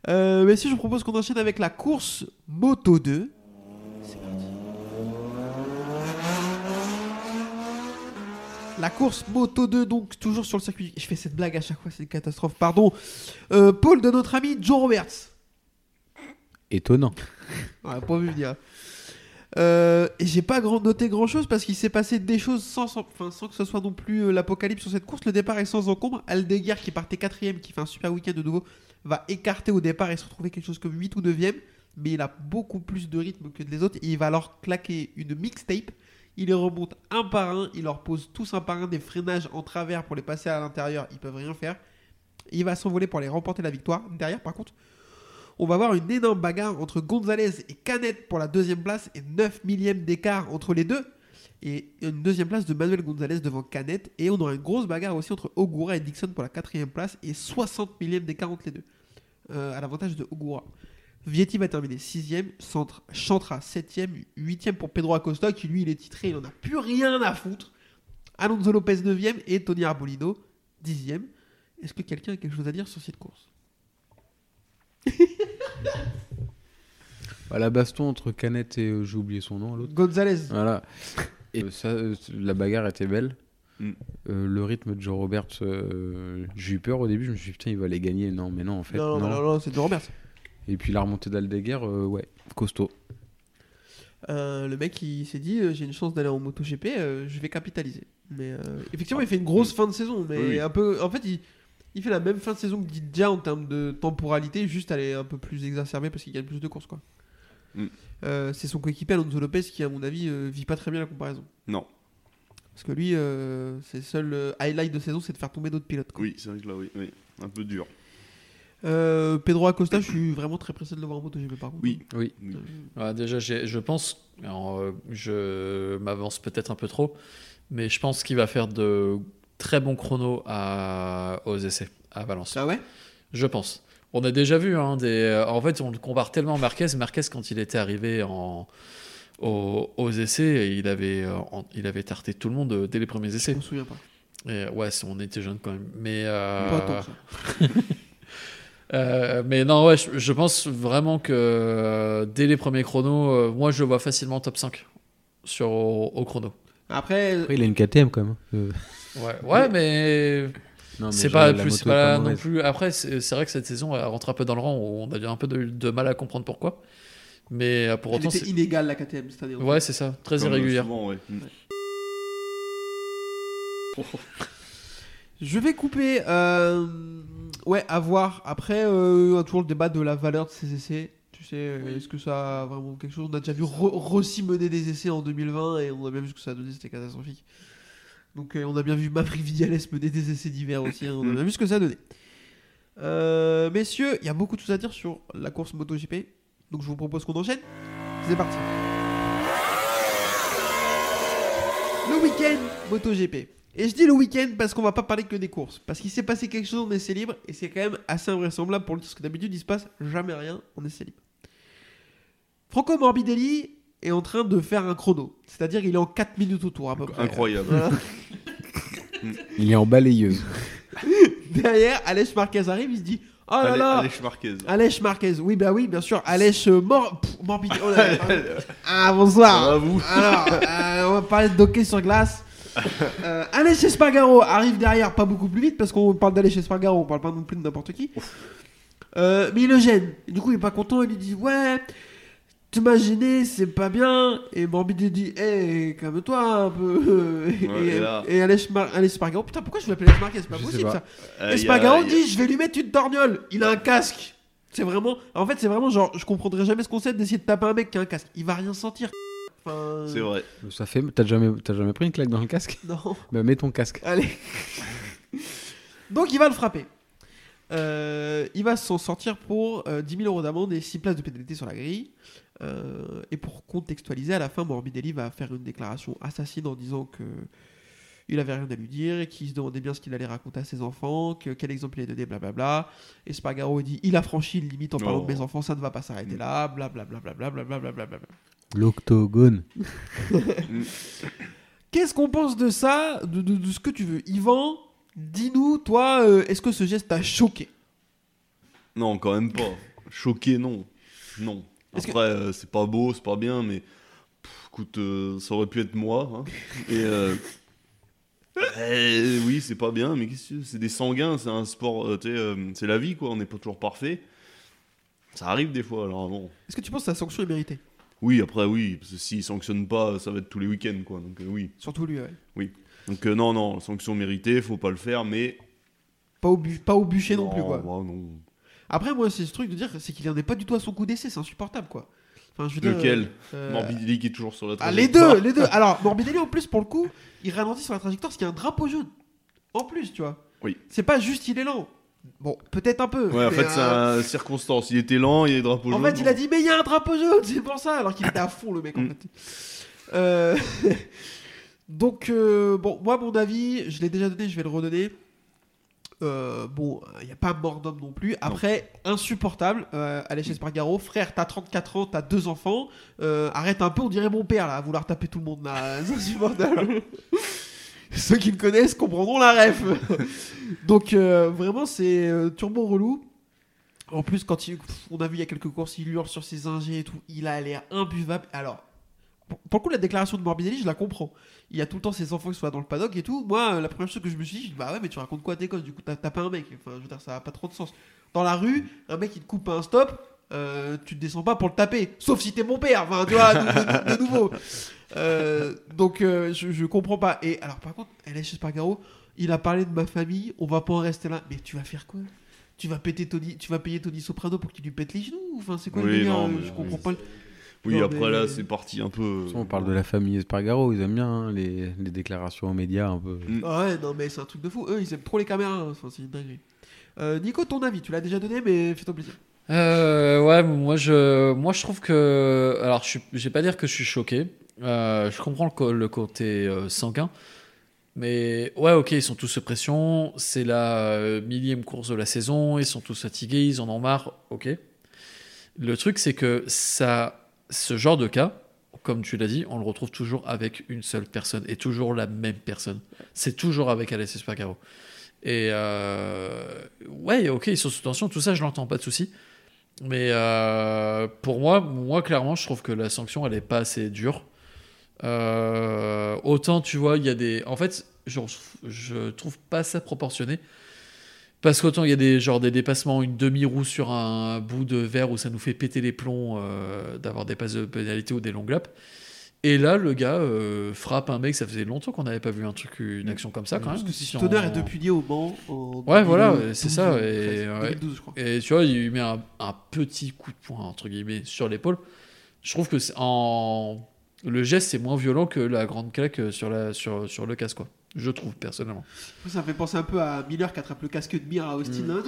Euh, mais si je vous propose qu'on enchaîne avec la course Moto 2. C'est parti. La course Moto 2, donc toujours sur le circuit. Je fais cette blague à chaque fois, c'est une catastrophe. Pardon. Euh, Paul de notre ami Joe Roberts. Étonnant. On l'a pas vu venir. Euh, et j'ai pas grand, noté grand chose parce qu'il s'est passé des choses sans, sans, enfin, sans que ce soit non plus euh, l'apocalypse sur cette course. Le départ est sans encombre. Aldeguer qui partait quatrième, qui fait un super week-end de nouveau, va écarter au départ et se retrouver quelque chose comme 8 ou 9ème. Mais il a beaucoup plus de rythme que les autres et il va alors claquer une mixtape. Il les remonte un par un, il leur pose tous un par un des freinages en travers pour les passer à l'intérieur. Ils peuvent rien faire. Il va s'envoler pour aller remporter la victoire. Derrière, par contre, on va avoir une énorme bagarre entre Gonzalez et Canet pour la deuxième place et 9 millièmes d'écart entre les deux. Et une deuxième place de Manuel Gonzalez devant Canet. Et on aura une grosse bagarre aussi entre Ogura et Dixon pour la quatrième place et 60 millièmes d'écart entre les deux. Euh, à l'avantage de Ogura. Vietti va terminer 6ème, Centre Chantra 7ème, 8ème pour Pedro Acosta qui lui il est titré, il en a plus rien à foutre. Alonso Lopez 9ème et Tony Arbolino 10ème. Est-ce que quelqu'un a quelque chose à dire sur cette course? Bah, la baston entre Canet et euh, j'ai oublié son nom, l'autre. Gonzalez. Voilà. Et ça, euh, la bagarre était belle. Mm. Euh, le rythme de Joe Roberts, euh, j'ai eu peur au début. Je me suis dit, putain, il va les gagner. Non, mais non, en fait. non, non, non. non, non, c'est de Roberts. Et puis la remontée d'Aldeguer, euh, ouais, costaud. Euh, le mec il s'est dit euh, j'ai une chance d'aller en MotoGP, euh, je vais capitaliser. Mais effectivement il fait une grosse fin de saison, mais Oui. un peu. En fait il, Il fait la même fin de saison que Didia en termes de temporalité, juste elle est un peu plus exacerbée parce qu'il gagne plus de courses. quoi. Mm. C'est son coéquipier Alonso Lopez qui, à mon avis, vit pas très bien la comparaison. Non. Parce que lui, ses seuls highlights de saison, c'est de faire tomber d'autres pilotes. quoi. Oui, c'est vrai que là, oui, oui. Un peu dur. Euh, Pedro Acosta, je suis vraiment très pressé de le voir en MotoGP par contre. Oui. Oui. Oui. Ouais, déjà, je pense, alors, euh, je m'avance peut-être un peu trop, mais je pense qu'il va faire de très bons chronos à, aux essais à Valence. Ah ouais? Je pense. On a déjà vu, hein, des... euh, en fait, on le compare tellement à Marquez. Marquez, quand il était arrivé en... aux, aux essais, il avait, en- il avait tarté tout le monde dès les premiers Je essais. me souviens pas. Et, ouais, on était jeunes quand même. Mais, euh, Pas tant que ça. euh, mais non, ouais, je, je pense vraiment que euh, dès les premiers chronos, euh, moi je le vois facilement top 5 sur, au, au chrono. Après, Après, il a une KTM quand même. Euh, Ouais, ouais mais non, mais c'est pas, plus, c'est pas non plus. Après, c'est c'est vrai que cette saison, elle rentre un peu dans le rang où on a eu un peu de, de mal à comprendre pourquoi. Mais pour elle autant, était c'est- inégale la KTM cette année. en ouais, c'est ça, très Comme irrégulière. souvent, ouais. Mm. Je vais couper. euh, Ouais, à voir. Après, euh, on a toujours le débat de la valeur de ces essais. Tu sais, euh, est-ce que ça a vraiment quelque chose? On a déjà vu Ro- Rossi mener des essais en 2020 et on a bien vu ce que ça a donné, c'était catastrophique. Donc, euh, on a bien vu Maverick Viales mener des essais d'hiver aussi. hein, on a bien vu ce que ça a donné. Euh, messieurs, il y a beaucoup de choses à dire sur la course MotoGP. Donc, je vous propose qu'on enchaîne. C'est parti. Le week-end MotoGP. Et je dis le week-end parce qu'on va pas parler que des courses. Parce qu'il s'est passé quelque chose en essai libre et c'est quand même assez invraisemblable pour le. Parce que d'habitude, il se passe jamais rien en essai libre. Franco Morbidelli est en train de faire un chrono. C'est-à-dire il est en 4 minutes au tour à peu près. Incroyable. Voilà. Il est en balayeuse. Derrière, Aleix Marquez arrive, il se dit Oh là là Alex Marquez. Aleix Marquez, oui, bah oui, bien sûr. Aleix euh, mor... Morbidelli. Oh ah, bonsoir. Vous? Alors, euh, on va parler de hockey sur glace. Euh, Aleix Espargaro arrive derrière, pas beaucoup plus vite parce qu'on parle d'Aleix Espargaro, on parle pas non plus de n'importe qui. Euh, mais il le gêne. Et du coup, il est pas content. Il lui dit Ouais, tu m'as gêné, c'est pas bien. Et Morbidelli dit Hé, calme-toi un peu. et, Ouais, et et Mar- Espargaro, putain, pourquoi je l'appelle Marquez C'est pas Je possible pas. ça. Euh, Espargaro a- dit Je vais lui mettre une torgnole. Il a un casque. C'est vraiment. En fait, c'est vraiment genre, je comprendrais jamais ce concept d'essayer de taper un mec qui a un casque. Il va rien sentir. Enfin, C'est vrai. Ça fait. T'as jamais, t'as jamais pris une claque dans le casque? Non. Bah mets ton casque. Allez. Donc il va le frapper. Euh, il va s'en sortir pour euh, 10 000 euros d'amende et 6 places de pénalité sur la grille. Euh, et pour contextualiser, à la fin, Morbidelli va faire une déclaration assassine en disant que il avait rien à lui dire et qu'il se demandait bien ce qu'il allait raconter à ses enfants, que quel exemple il allait donner, blablabla. Et Spargaro dit il a franchi une limite en parlant Oh. de mes enfants, ça ne va pas s'arrêter là, blablabla. blablabla, blablabla. L'octogone. Qu'est-ce qu'on pense de ça, de, de- de ce que tu veux? Yvan, dis-nous, toi, euh, est-ce que ce geste t'a choqué? Non, quand même pas. Choqué, non. Non. Est-ce que- Après, euh, c'est pas beau, c'est pas bien, mais pff, écoute, euh, ça aurait pu être moi. hein. Et euh, eh, oui, c'est pas bien, mais qu'est-ce que c'est des sanguins, c'est un sport, euh, tu sais, euh, c'est la vie, quoi. On n'est pas toujours parfait. Ça arrive des fois, alors bon. Est-ce que tu penses que sa sanction est méritée? Oui, après, oui, parce que s'ils sanctionnent pas, ça va être tous les week-ends, quoi. Donc, euh, oui. Surtout lui, ouais. Donc, euh, non, non, sanction méritée, faut pas le faire, mais. Pas au, bu- pas au bûcher non, plus, quoi. bah, non. Après, moi, c'est ce truc de dire, c'est qu'il en est pas du tout à son coup d'essai, c'est insupportable, quoi. Enfin, je veux dire, Lequel euh, Morbidelli qui est toujours sur la Ah, les deux, les deux. Alors, Morbidelli, en plus, pour le coup, il ralentit sur la trajectoire parce qu'il y a un drapeau jaune. En plus, tu vois. Oui. C'est pas juste il est lent. Bon, peut-être un peu. Ouais, en mais, fait, c'est euh, un circonstance. Il était lent, il y a des drapeaux En jaunes. fait, il a dit, mais il y a un drapeau jaune, c'est pour ça, alors qu'il était à fond, le mec, en Mm. fait. Euh, Donc, bon, moi, mon avis, je l'ai déjà donné, je vais le redonner. Euh, bon, il n'y a pas mort d'homme non plus. Après, insupportable. Euh, Aleix Espargaro, frère, t'as 34 ans, t'as deux enfants. Euh, arrête un peu, on dirait mon père là, à vouloir taper tout le monde là. C'est insupportable. Ceux qui me connaissent comprendront la ref. Donc, euh, vraiment, c'est euh, turbo relou. En plus, quand il, on a vu il y a quelques courses, il hurle sur ses ingés et tout. Il a l'air imbuvable. Alors, pour, le coup, la déclaration de Morbidelli, je la comprends. Il y a tout le temps ses enfants qui sont là dans le paddock et tout. Moi, euh, la première chose que je me suis dit, je dis, bah ouais, mais tu racontes quoi à tes gosses? Du coup, t'as tapé un mec. Enfin, je veux dire, ça n'a pas trop de sens. Dans la rue, un mec, il te coupe un stop. euh, tu te descends pas pour le taper. Sauf si t'es mon père. Enfin, tu vois, de, de- de nouveau. Euh, donc, euh, je, je comprends pas. Et alors, par contre, LH Spargaro, il a parlé de ma famille, on va pas en rester là. Mais tu vas faire quoi? Tu vas, péter Tony, tu vas payer Tony Soprano pour qu'il lui pète les genoux? Enfin, c'est quoi le délire? Je oui. comprends pas. Oui, Non, après mais- là, c'est parti un peu. On parle de la famille Espargaro, ils aiment bien hein, les, les déclarations aux médias un peu. Mm. Ah ouais, non, mais c'est un truc de fou. Eux, ils aiment trop les caméras. hein. Enfin, c'est une dinguerie. Euh, Nico, ton avis, tu l'as déjà donné, mais fais-toi plaisir. Euh, ouais, moi je, moi je trouve que. Alors, je, je vais pas dire que je suis choqué. Euh, je comprends le, co- le côté euh, sanguin. Mais ouais, ok, ils sont tous sous pression. C'est la euh, millième course de la saison. Ils sont tous fatigués. Ils en ont marre. Ok. Le truc, c'est que ça, ce genre de cas, comme tu l'as dit, on le retrouve toujours avec une seule personne et toujours la même personne. C'est toujours avec Alessio Spargaro. Et euh, ouais, ok, ils sont sous tension, tout ça, je l'entends, pas de souci. Mais euh, pour moi, moi, clairement, je trouve que la sanction, elle est pas assez dure. Euh, autant, tu vois, il y a des. En fait, je, je trouve pas ça proportionné. Parce qu'autant il y a des, genre, des dépassements, une demi-roue sur un bout de verre où ça nous fait péter les plombs euh, d'avoir des passes de pénalité ou des longues laps. Et là, le gars euh, frappe un mec, ça faisait longtemps qu'on n'avait pas vu un truc, une action comme ça quand Parce même. que Si si on- Tonnerre est depuis lié au banc. en Ouais, voilà, 2012, c'est ça, et, 13, ouais. 2012, je crois. Et tu vois, il lui met un, un petit coup de poing, entre guillemets, sur l'épaule. Je trouve que c'est en... le geste, c'est moins violent que la grande claque sur, la, sur, sur le casque, quoi. Je trouve, personnellement. Ça me fait penser un peu à Miller qui attrape le casque de Mir à Austin. Mm.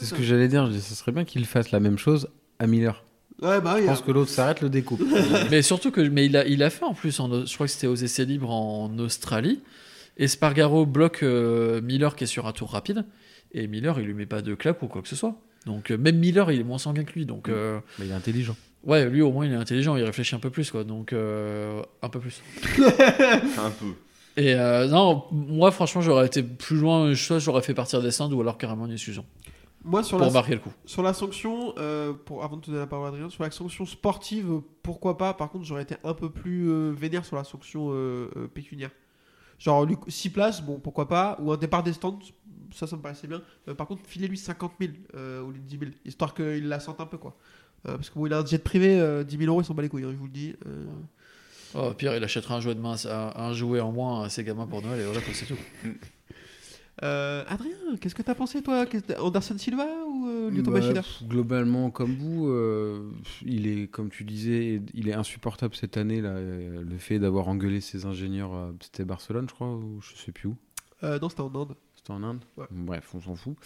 C'est ce que j'allais dire, ça serait bien qu'il fasse la même chose à Miller. Ouais, bah oui. Je pense hein. que l'autre s'arrête, le découpe. mais surtout que mais il a, il a fait en plus, en, je crois que c'était aux essais libres en Australie. Et Spargaro bloque euh, Miller qui est sur un tour rapide. Et Miller, il lui met pas de claque ou quoi que ce soit. Donc euh, même Miller, il est moins sanguin que lui. Donc euh, Mais il est intelligent. ouais, lui au moins il est intelligent, il réfléchit un peu plus quoi. Donc euh, un peu plus. Un peu. Et euh, non, moi franchement j'aurais été plus loin, soit j'aurais fait partir des stands ou alors carrément une exclusion Moi, sur pour la, marquer le coup. sur la sanction, euh, pour, avant de te donner la parole à Adrien, sur la sanction sportive, pourquoi pas? Par contre, j'aurais été un peu plus euh, vénère sur la sanction euh, pécuniaire. Genre 6 places, bon, pourquoi pas? Ou un départ des stands, ça, ça me paraissait bien. Par contre, filez-lui 50 000 euh, au lieu de 10 000, histoire qu'il la sente un peu, quoi. Parce que bon, il a un jet privé, euh, 10 000 euros, il s'en bat les couilles, hein, je vous le dis. Oh, pire, il achètera un jouet de main, un, un jouet en moins à ses gamins pour Noël et voilà, c'est tout. Euh, Adrien, qu'est-ce que t'as pensé, toi? Qu'est-ce que- Anderson Silva ou euh, Lyoto Bah, Machida globalement, comme vous, euh, il est, comme tu disais, il est insupportable cette année. Là, euh, le fait d'avoir engueulé ses ingénieurs, à- c'était Barcelone, je crois, ou je sais plus où. euh, Non, c'était en Inde. C'était en Inde? Ouais. Bref, on s'en fout.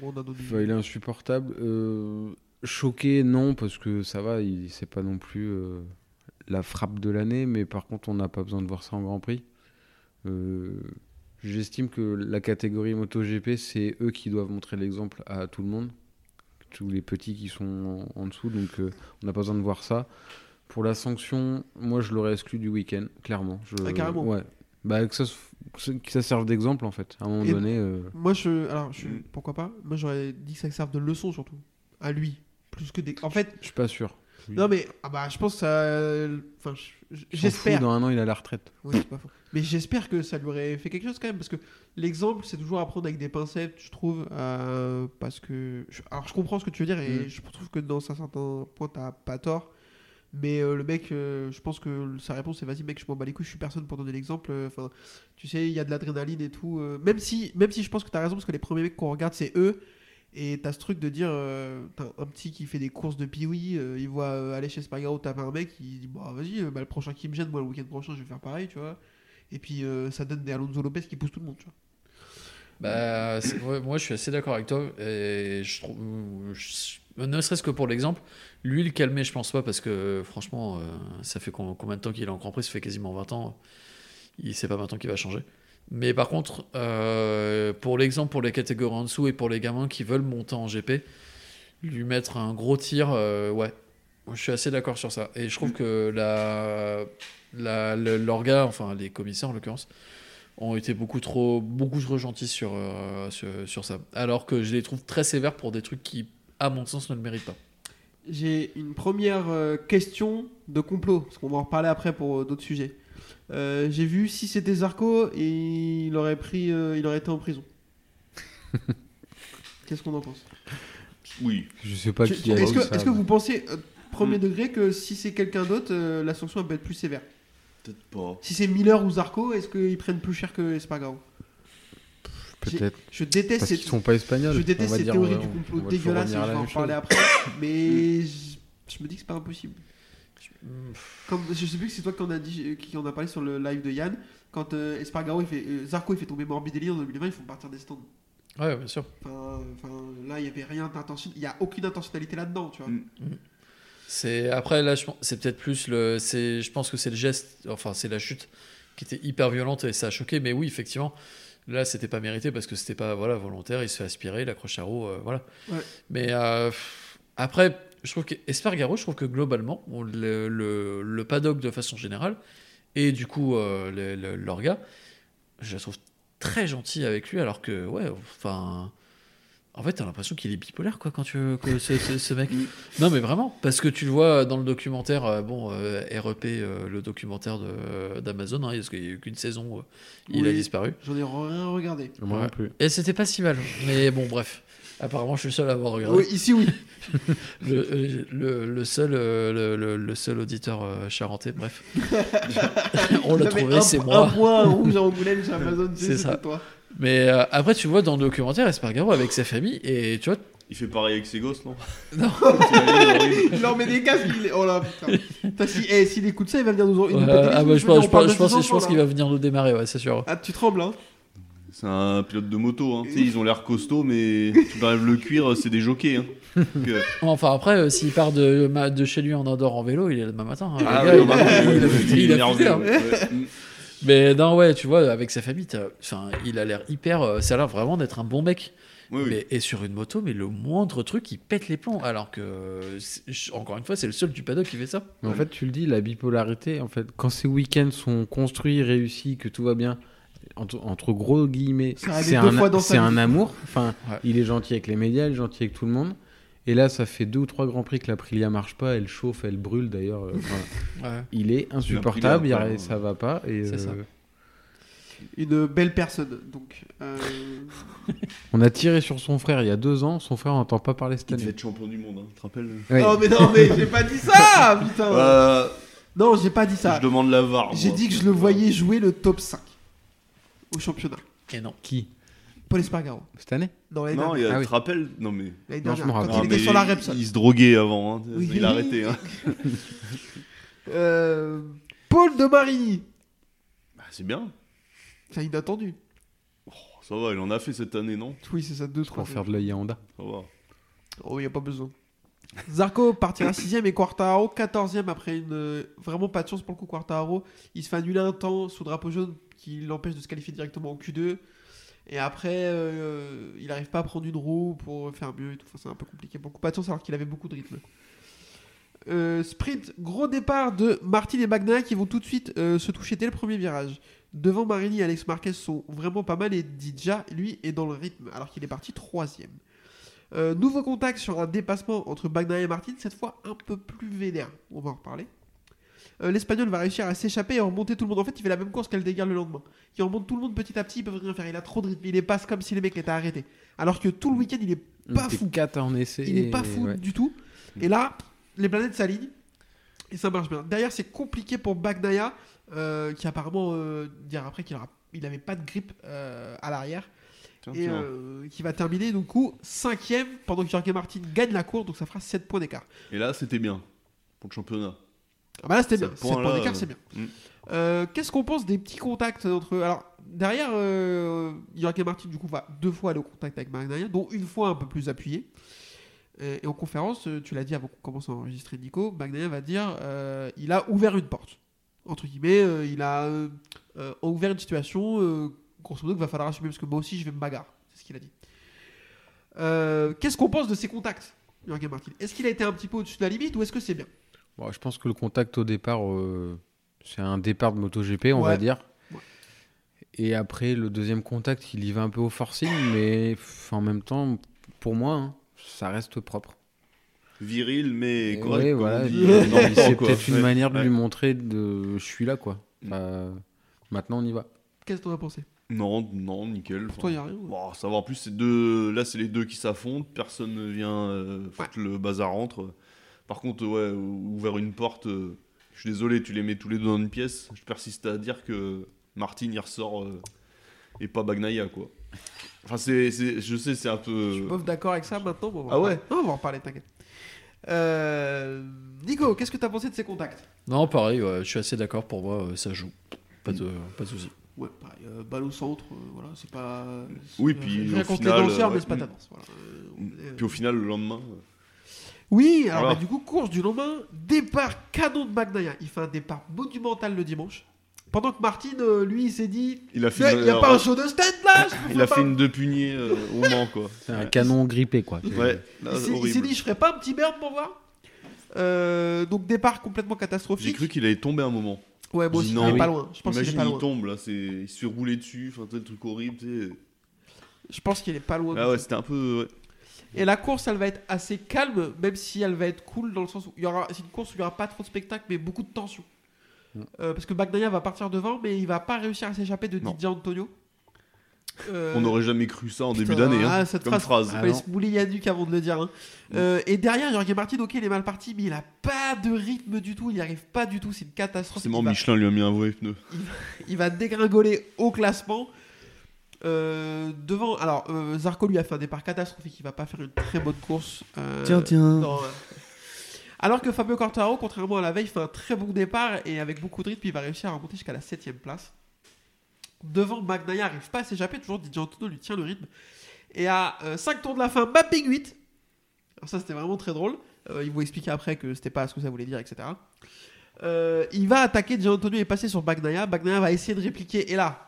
Bon. Enfin, il est insupportable. Euh, choqué, non, parce que ça va, il c'est pas non plus euh, la frappe de l'année, mais par contre, on n'a pas besoin de voir ça en Grand Prix. Euh, J'estime que la catégorie MotoGP, c'est eux qui doivent montrer l'exemple à tout le monde, tous les petits qui sont en, en dessous, donc euh, on n'a pas besoin de voir ça. Pour la sanction, moi je l'aurais exclu du week-end, clairement. Je- Ah, carrément. Ouais. Bah, que, ça, que ça serve d'exemple en fait. À un moment Et- donné, euh, Moi, je. Alors, je... Pourquoi pas? Moi, j'aurais dit que ça serve de leçon, surtout. À lui. Plus que des. En fait, je suis pas sûr. Non, mais. Ah bah, je pense que ça. Enfin, j'espère. Dans un an, il a la retraite. Oui, c'est pas faux. Mais j'espère que ça lui aurait fait quelque chose quand même. Parce que l'exemple, c'est toujours à prendre avec des pincettes, je trouve. euh, parce que. Alors, je comprends ce que tu veux dire et Mm. je trouve que dans un certain point, t'as pas tort. Mais euh, le mec, euh, je pense que sa réponse c'est vas-y mec, je m'en bats les couilles, je suis personne pour donner l'exemple. Enfin, tu sais, il y a de l'adrénaline et tout. euh, même si, même si je pense que t'as raison parce que les premiers mecs qu'on regarde c'est eux. Et t'as ce truc de dire, euh, t'as un petit qui fait des courses de piwi, euh, il voit euh, aller chez Spargaro, t'as un mec, il dit bah vas-y, euh, bah, le prochain qui me gêne, moi le week-end prochain je vais faire pareil, tu vois. Et puis ça donne des Alonso Lopez qui poussent tout le monde, tu vois. Bah, moi, je suis assez d'accord avec toi. Et je trouve, ne serait-ce que pour l'exemple, lui, le calmer, je pense pas, parce que franchement, ça fait com- combien de temps qu'il est en Grand Prix? Ça fait quasiment 20 ans. Il sait pas maintenant qu'il va changer. Mais par contre, euh, pour l'exemple, pour les catégories en dessous et pour les gamins qui veulent monter en GP, lui mettre un gros tir, euh, ouais. Je suis assez d'accord sur ça. Et je trouve que la, la, le- l'orga, enfin les commissaires en l'occurrence, ont été beaucoup trop, beaucoup trop gentils sur, euh, sur, sur ça. Alors que je les trouve très sévères pour des trucs qui, à mon sens, ne le méritent pas. J'ai une première question de complot, parce qu'on va en reparler après pour d'autres sujets. Euh, J'ai vu si c'était Zarco et il aurait pris, euh, il aurait été en prison. Qu'est-ce qu'on en pense? Oui. Je sais pas Est-ce que, est-ce que vous pensez, euh, premier Hmm. degré, que si c'est quelqu'un d'autre, euh, la sanction peut être plus sévère? Peut-être pas. Si c'est Miller ou Zarco, est-ce qu'ils prennent plus cher que Espargaro? Peut-être. Je déteste Parce ces, sont pas espagnols. je déteste va ces dire, théories on- du complot va dégueulasses, je vais en parler après. Mais je, je me dis que c'est pas impossible. Comme, je sais plus que c'est toi qui en a dit, qui en a parlé sur le live de Yann. Quand euh, Espargaro, il fait, euh, Zarco, il fait tomber Morbidelli en 2020, ils font partir des stands. Ouais, bien sûr. Enfin, enfin, là, il y avait rien d'intention, il y a aucune intentionnalité là-dedans, tu vois. Mm. C'est après là, je pense- c'est peut-être plus le, c'est, je pense que c'est le geste, enfin c'est la chute qui était hyper violente et ça a choqué. Mais oui, effectivement, là c'était pas mérité parce que c'était pas voilà volontaire. Il se fait aspirer, il accroche à roue, euh, voilà. Ouais. Mais euh, après, je trouve que Espargaro, je trouve que globalement, le, le, le paddock de façon générale et du coup euh, l'orga, je la trouve très gentil avec lui alors que ouais, enfin. En fait, t'as l'impression qu'il est bipolaire, quoi, quand tu que ce, ce- ce mec. Non, mais vraiment, parce que tu le vois dans le documentaire, euh, bon, euh, REP, euh, le documentaire de- d'Amazon, hein, parce qu'il n'y a eu qu'une saison, euh, il a disparu. J'en ai rien regardé. Moi Ouais. non plus. Et c'était pas si mal. Mais bon, bref. Apparemment, je suis le seul à avoir regardé. Oui, ici, oui. Le, euh, le- le seul, euh, le, le- le seul auditeur euh, charentais, bref. On l'a Non, mais trouvé, un- c'est Un moi. point rouge à Angoulême chez Amazon, C'est ça. toi. Mais euh, après, tu vois dans le documentaire Espargaro avec sa famille, et tu vois, Il fait pareil avec ses gosses, non? Non. Leur met des casques, il est... Oh là, putain. Putain, si, eh, s'il écoute ça, il va venir nous en... nous ah bah, je pense, je pense, je pense qu'il va venir nous démarrer, ouais, c'est sûr. Ah, tu trembles, hein C'est un pilote de moto, hein. Tu sais, ils ont l'air costauds, mais tu enlèves le cuir, c'est des jockeys. Hein. Donc, euh, Enfin, après, euh, s'il part de, ma- de chez lui en Andorre en vélo, il est demain matin. hein. ah Le ouais, gars, il, a, il a- il est il a énervé, foutu, hein. ouais. Mm. Mais non, ouais, tu vois, avec sa famille, t'as- enfin, il a l'air hyper. euh, ça a l'air vraiment d'être un bon mec. Oui, oui. Mais, et sur une moto, mais le moindre truc, il pète les plombs. Alors que, c'est- encore une fois, c'est le seul du paddock qui fait ça. Mais en fait, tu le dis, la bipolarité, en fait, quand ces week-ends sont construits, réussis, que tout va bien, entre, entre gros guillemets, c'est un, amour. Enfin, Ouais. il est gentil avec les médias, il est gentil avec tout le monde. Et là, ça fait deux ou trois grands prix que l'Aprilia marche pas, elle chauffe, elle brûle d'ailleurs. euh. Ouais. Il est insupportable, il y a- pardon. ça va pas. Et, C'est ça. euh, Une belle personne, donc. euh, on a tiré sur son frère il y a deux ans, son frère n'entend pas parler cette Il devait année. être champion du monde, hein. tu te rappelles? Ouais. Oh, mais non, mais j'ai pas dit ça, putain Euh, Non, j'ai pas dit ça. Je demande la VAR. J'ai dit que je le voyais jouer le top 5 au championnat. Et non. Qui? Paul Espargaro. Cette année? Non, l'année Non, il y a, Ah tu oui. te rappelles? Non, mais. L'année Non, je dernière, me quand rappelle. Non, il était mais sur la Repsol. Il se droguait avant, hein. Oui. il a arrêté. Hein. Euh, Paul de Marigny. Bah, c'est bien. C'est inattendu. Oh, ça va, il en a fait cette année, non? Oui, c'est ça, 2-3. Pour faire de l'œil à Honda. Ça va. Oh, il n'y a pas besoin. Zarco partira 6ème et Quartaro 14ème après une. euh, Vraiment pas de chance pour le coup, Quartaro. Il se fait annuler un temps sous drapeau jaune qui l'empêche de se qualifier directement en Q2. Et après, euh, il n'arrive pas à prendre une roue pour faire mieux c'est un peu compliqué pour le coup. Pas de alors qu'il avait beaucoup de rythme. Euh, sprint, gros départ de Martin et Bagnaia qui vont tout de suite euh, se toucher dès le premier virage. Devant Marini et Alex Marquez sont vraiment pas mal et Didja, lui, est dans le rythme alors qu'il est parti troisième. Nouveau contact sur un dépassement entre Bagnaia et Martin, cette fois un peu plus vénère. On va en reparler. Euh, L'Espagnol va réussir à s'échapper et remonter tout le monde. En fait, il fait la même course qu'Aldegar le lendemain. Il remonte tout le monde petit à petit, ils peuvent rien faire. Il a trop de rythme, il les passe comme si les mecs étaient arrêtés. Alors que tout le week-end, il est pas fou. quatre en essai. Il est pas fou ouais. du tout. Et là, les planètes s'alignent et ça marche bien. Derrière, c'est compliqué pour Bagnaia, euh, qui apparemment, euh, dire après qu'il aura- il avait pas de grippe euh, à l'arrière et euh, qui va terminer du coup cinquième pendant que Jorge Martin gagne la course, donc ça fera 7 points d'écart. Et là, c'était bien. Pour le championnat. Ah bah là c'était bien, Sept 7 points, d'écart euh, c'est bien. mm. Euh, Qu'est-ce qu'on pense des petits contacts entre Alors derrière, euh, Jorge Martin du coup va deux fois aller au contact avec Bagnaia, dont une fois un peu plus appuyé. Et, et en conférence, euh, tu l'as dit avant qu'on commence à enregistrer Nico, Bagnaia va dire euh, il a ouvert une porte. Entre guillemets, euh, il a euh, euh, ouvert une situation, euh, grosso modo, qu'il va falloir assumer parce que moi aussi je vais me bagarre. C'est ce qu'il a dit. Euh, Qu'est-ce qu'on pense de ces contacts, Jorge Martin? Est-ce qu'il a été un petit peu au-dessus de la limite ou est-ce que c'est bien? Bon, je pense que le contact au départ, euh, c'est un départ de MotoGP, on Ouais. va dire. Ouais. Et après, le deuxième contact, il y va un peu au forcing, mais en même temps, pour moi, hein, ça reste propre. Viril, mais Et correct. ouais, voilà, c'est peut-être une manière de Ouais. lui montrer de je suis là, quoi. Bah, maintenant, on y va. Qu'est-ce que t'en as pensé? Non, non, nickel. Pour toi, il a rien Bon, ça va. En plus, c'est deux. Là, c'est les deux qui s'affrontent. Personne ne vient. euh, faut Ouais. que le bazar rentre. Par contre, ouais, ouvert une porte. euh, je suis désolé, tu les mets tous les deux dans une pièce. Je persiste à dire que Martin y ressort euh, et pas Bagnaia, quoi. Enfin, c'est, c'est- je sais, c'est un Je suis peu. bof d'accord avec ça maintenant. bon, on va Ah en ouais parler. Non, on va en parler, t'inquiète. Euh, Nico, qu'est-ce que t'as pensé de ces contacts? Non, pareil, ouais, je suis assez d'accord. Pour moi, euh, ça joue. Pas de, pas de souci. Ouais, pareil, euh, balle au centre, euh, voilà, c'est pas. Oui, c'est- puis rien au contre final, danseurs, euh, mais c'est pas ta danse. voilà. Euh, on- Puis au final, le lendemain. euh, Oui, alors bah, du coup, course du lendemain, départ canon de Magnaya. Il fait un départ monumental le dimanche. Pendant que Martin, euh, lui, il s'est dit Il a fait Il une- n'y a pas un show de stand là je Il a pas. fait une deux pugnée euh, au Mans, quoi. C'est un canon grippé, quoi. Ouais, là, Il s'est- il s'est horrible. dit Je ferais pas un petit burn pour voir Euh, Donc, départ complètement J'ai catastrophique. cru qu'il allait tomber un moment. Ouais, moi J'ai aussi, dit il non, est oui. pas loin. Je pense qu'il est Imagine, pas il loin. tombe là, c'est... il se fait rouler dessus, enfin, le truc horrible, tu sais. Je pense qu'il est pas loin. Ah ouais, c'était un peu. ouais. Et la course, elle va être assez calme, même si elle va être cool dans le sens où il y aura, c'est une course où il y aura pas trop de spectacle, mais beaucoup de tension. Euh, parce que Bagnaia va partir devant, mais il va pas réussir à s'échapper de Non. Didier Antonio. Euh, On n'aurait jamais cru ça en putain, début d'année, hein, ah, cette comme phrase. phrase. Il Ah non. se mouler Yannick avant de le dire. hein. Euh, et derrière, Jorge Martin, ok, il est mal parti, mais il a pas de rythme du tout. Il n'y arrive pas du tout. C'est une catastrophe. Forcément, il, va, Michelin lui a mis un vrai pneu. il va dégringoler au classement. Euh, devant, alors euh, Zarco lui a fait un départ catastrophique. Il va pas faire une très bonne course. Euh, tiens. non, ouais. Alors que Fabio Quartararo, contrairement à la veille, fait un très bon départ et avec beaucoup de rythme, il va réussir à remonter jusqu'à la 7ème place. Devant, Magnaia n'arrive pas à s'échapper, toujours Didier Antonio lui tient le rythme. Et à 5 tours de la fin, mapping 8. Alors ça, c'était vraiment très drôle. Euh, ils vont expliquer après que c'était pas ce que ça voulait dire, etc. Euh, il va attaquer Didier Antonio et passer sur Bagnaia. Bagnaia va essayer de répliquer. Et là,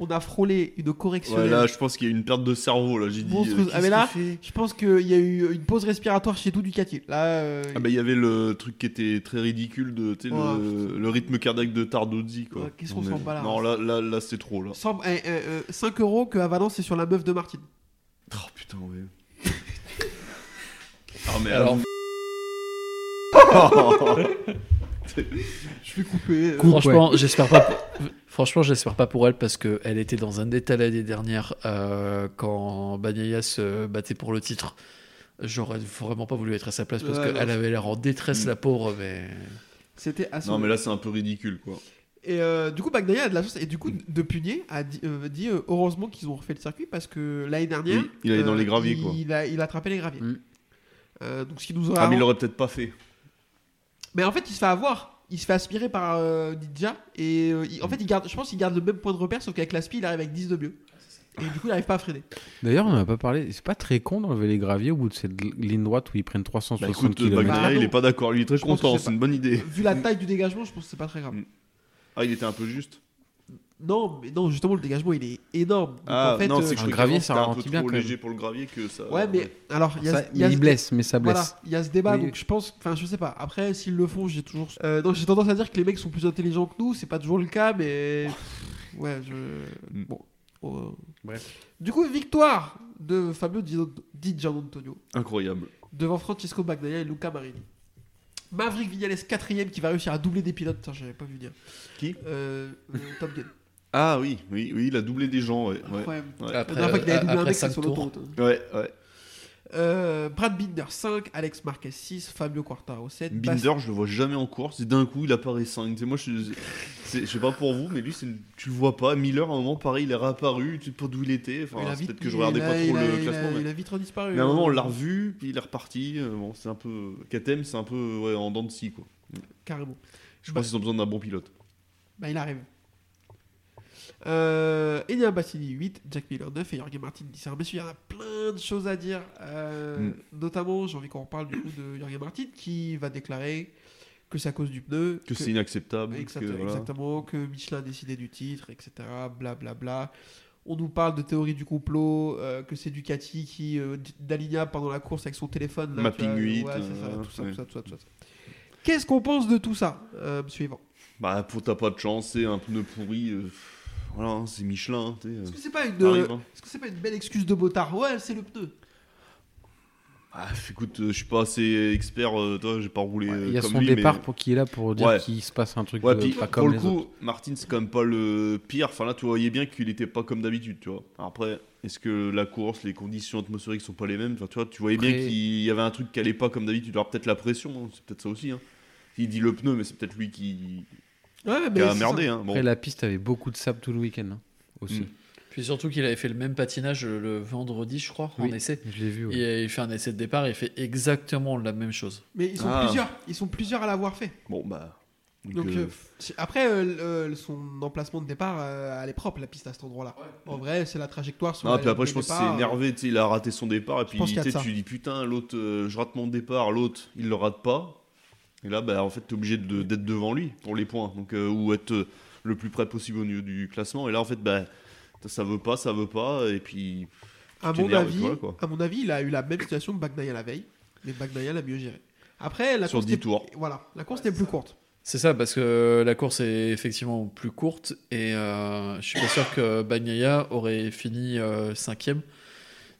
on a frôlé une correction. Ouais, là, je pense qu'il y a eu une perte de cerveau, là, j'ai dit. Monstrueuse. euh, Ah, mais là, je pense qu'il y a eu une pause respiratoire chez tout Ducati. Là, euh, Ah bah il y avait le truc qui était très ridicule de Ouais, le, le rythme cardiaque de Tardozzi quoi. Ouais, qu'est-ce qu'on s'en bat la Non là là, là c'est trop là. 100 eh, eh, euh, 5 euros que à Valence c'est sur la meuf de Martine. Oh putain ouais. ah mais Alors, Je vais couper. euh. franchement, j'espère pas. pour- Franchement, j'espère pas pour elle parce que elle était dans un état l'année dernière euh, quand Bagnaia se battait pour le titre. J'aurais vraiment pas voulu être à sa place parce Ouais, qu'elle avait l'air en détresse, la pauvre. Mais C'était assez. non mais là c'est un peu ridicule quoi. Et euh, du coup, Bagnaia a de la chance. Et du coup, de Punier a dit, euh, dit, euh, heureusement qu'ils ont refait le circuit parce que l'année dernière. Oui, il allait dans les graviers, il, quoi. Il a, il a attrapé les graviers. Mm. Euh, donc ce qui nous aura. Ah mais il aurait peut-être pas fait. Mais en fait, il se fait avoir. Il se fait aspirer par euh, Didja. Et euh, il- en fait, il garde, je pense qu'il garde le même point de repère, sauf qu'avec l'aspi, il arrive avec 10 de mieux. Et du coup, il n'arrive pas à freiner. D'ailleurs, on n'en a pas parlé. C'est pas très con d'enlever les graviers au bout de cette ligne droite où ils prennent Bah 360 écoute, km. Bagnaia Bah, il non. est pas d'accord, lui il est très Je pense que content, c'est c'est une bonne idée. Vu la taille du dégagement, je pense que c'est pas très grave. Mm. Ah il était un peu juste. Non, mais non, justement, le dégagement, il est énorme. Donc, Ah en fait, non, euh, c'est que je un croyais gravier, c'était un peu bien, trop léger pour le gravier que ça. Ouais, mais alors, il y a, Ça- y a il ce- blesse, mais ça blesse. Voilà, il y a ce débat, Oui. donc je pense, enfin, je sais pas. Après, s'ils le font, j'ai toujours. Euh, non, j'ai tendance à dire que les mecs sont plus intelligents que nous. C'est pas toujours le cas, mais ouais, je. Mm. Bon. euh, Bref. Du coup, victoire de Fabio Di Gianantonio Incroyable. devant Francesco Bagnaia et Luca Marini. Maverick Vignales quatrième qui va réussir à doubler des pilotes. J'avais pas vu dire. Qui? Euh, euh, Top Gun. Ah oui, oui, oui, il a doublé des gens, ouais. Incroyable. ouais. La après, dernière fois qu'il avait doublé un après mec, c'est 5 sur l'autoroute. hein. ouais, ouais. Euh, Brad Binder 5, Alex Marquez 6, Fabio Quartaro 7. Binder, je le vois jamais en course, et d'un coup il apparaît 5. Tu sais, moi, je, je sais pas pour vous, mais lui, tu le vois pas. Miller, à un moment, pareil, il est réapparu, tu sais pas d'où il était. Enfin, Il a c'est vite- peut-être que je il regardais a- pas il trop a- le il a- classement. Il mais... a vite redisparu. mais à un moment, on euh, l'a revu, puis il est reparti. euh, Bon, c'est un peu. KTM, c'est un peu ouais, en dents de scie, quoi. Carrément. Je Bah- pense qu'ils ont besoin d'un bon pilote. Bah, il arrive. Euh, Elia Bassini 8, Jack Miller 9 et Jorge Martin 10. Alors, messieurs, il y en a plein de choses à dire. Euh, Mm. Notamment, j'ai envie qu'on parle du coup de Jorge Martin qui va déclarer que c'est à cause du pneu. Que c'est inacceptable. Exact- que, voilà. Exactement, que Michelin a décidé du titre, etc. Blablabla. Bla, bla. On nous parle de théorie du complot, euh, que c'est Ducati qui euh, d'Aligna pendant la course avec son téléphone. là, Mapping tu vois, 8, ouais, c'est ça, euh, tout ça, ouais. tout ça, tout ça, tout ça. Qu'est-ce qu'on pense de tout ça, monsieur Yvan Bah, pour t'as pas de chance, c'est un pneu pourri. Voilà, hein, c'est Michelin. Est-ce que c'est pas une, ça arrive, hein. est-ce que c'est pas une belle excuse de botard Ouais, c'est le pneu. Ah, écoute, euh, je suis pas assez expert, euh, toi, j'ai pas roulé euh, Il y a comme son lui, départ mais- pour qui est là pour dire Ouais. qu'il se passe un truc Ouais, de- puis pas pour comme le les coup, autres. Martin, c'est quand même pas le pire. Enfin, là, tu voyais bien qu'il était pas comme d'habitude, tu vois. Après, est-ce que la course, les conditions atmosphériques sont pas les mêmes? Enfin, tu vois, tu voyais bien qu'il y avait un truc qui allait pas comme d'habitude. Alors, peut-être la pression, hein, c'est peut-être ça aussi. Hein. Il dit le pneu, mais c'est peut-être lui qui, Ouais, qui mais a c'est merdé. Hein. Bon. Après, la piste avait beaucoup de sable tout le week-end hein, aussi. Mm. Puis surtout qu'il avait fait le même patinage le vendredi, je crois, en essai. Je l'ai vu. ouais. Et il fait un essai de départ et il fait exactement la même chose. Mais ils sont Ah. plusieurs. Ils sont plusieurs à l'avoir fait. Bon, bah. donc, euh, euh, après, euh, son emplacement de départ, euh, elle est propre, la piste à cet endroit-là. En vrai, c'est la trajectoire. sur Non, la puis après, je pense qu'il s'est énervé, il a raté son départ, et puis tu dis putain, l'autre, euh, je rate mon départ, l'autre, il le rate pas. Et là, bah, en fait, t'es obligé de- d'être devant lui pour les points, donc, euh, ou être euh, le plus près possible au niveau du classement. Et là, en fait, bah, ça veut pas, ça veut pas, et puis. À tu mon, avis, quoi. à mon avis, il a eu la même situation que Bagnaia la veille, mais Bagnaia l'a mieux géré. Après, la Sur course 10 était- tours. Voilà, la course était plus courte. C'est ça, parce que la course est effectivement plus courte et euh, je suis pas sûr que Bagnaia aurait fini euh, cinquième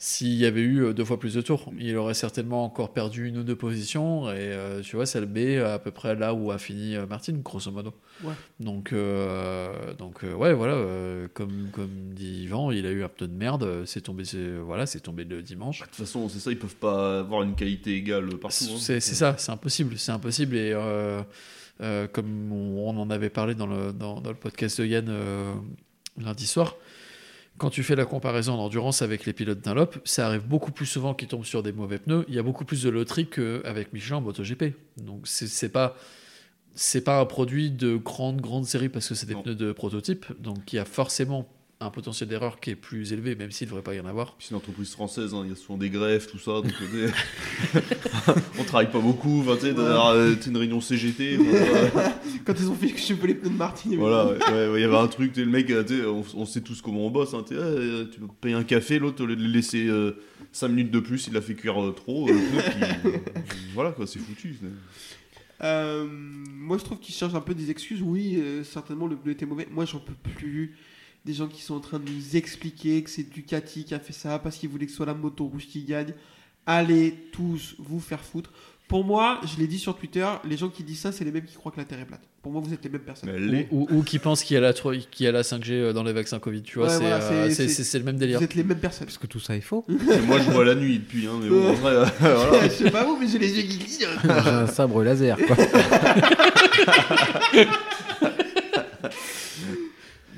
s'il y avait eu euh, deux fois plus de tours. Il aurait certainement encore perdu une ou deux positions et euh, tu vois, c'est le B à peu près là où a fini euh, Martin, grosso modo. Ouais. Donc, euh, donc ouais, voilà, euh, comme, comme dit Yvan, il a eu un pneu de merde, c'est tombé, c'est- voilà, c'est tombé le dimanche. De toute façon, c'est ça, ils peuvent pas avoir une qualité égale partout. hein. C'est ça, c'est impossible, c'est impossible. Et euh, euh, comme on, on en avait parlé dans le, dans, dans le podcast de Yann euh, lundi soir, quand tu fais la comparaison en endurance avec les pilotes Dunlop, ça arrive beaucoup plus souvent qu'ils tombent sur des mauvais pneus. Il y a beaucoup plus de loterie qu'avec Michelin en MotoGP. Donc c'est pas c'est pas un produit de grande grande série parce que c'est des Non. pneus de prototype. Donc il y a forcément un potentiel d'erreur qui est plus élevé, même s'il ne devrait pas y en avoir. Puis c'est une entreprise française, hein, il y a souvent des greffes, tout ça. Donc, euh, on travaille pas beaucoup. Enfin, tu sais, d'ailleurs, euh, tu sais, une réunion CGT. voilà. Quand ils ont fait que je les pneus de Martin, il y avait- Voilà, ouais, ouais, ouais, il y avait un truc, le mec, euh, on, on sait tous comment on bosse. Hein, tu euh, peux payer un café, l'autre, au lieu de le laisser 5 minutes de plus, il l'a fait cuire euh, trop. euh, le pneu, puis, euh, voilà, quoi, c'est foutu. Euh, moi, je trouve qu'ils cherchent un peu des excuses. Oui, euh, certainement, le pneu était mauvais. Moi, j'en peux plus. Des gens qui sont en train de nous expliquer que c'est Ducati qui a fait ça parce qu'ils voulaient que ce soit la moto rouge qui gagne. Allez tous vous faire foutre. Pour moi, je l'ai dit sur Twitter, les gens qui disent ça, c'est les mêmes qui croient que la Terre est plate. Pour moi, vous êtes les mêmes personnes. Ou, ou qui pense qu'il y a la, qu'il y a la 5G euh, dans les vaccins Covid, tu vois, Ouais, c'est, voilà, euh, c'est- le même délire. Vous êtes les mêmes personnes. Parce que tout ça est faux. Et moi, je vois la nuit depuis, hein, mais bon, en vrai, euh, voilà. je sais pas vous, mais j'ai les yeux qui clignent. J'ai un sabre laser. Quoi.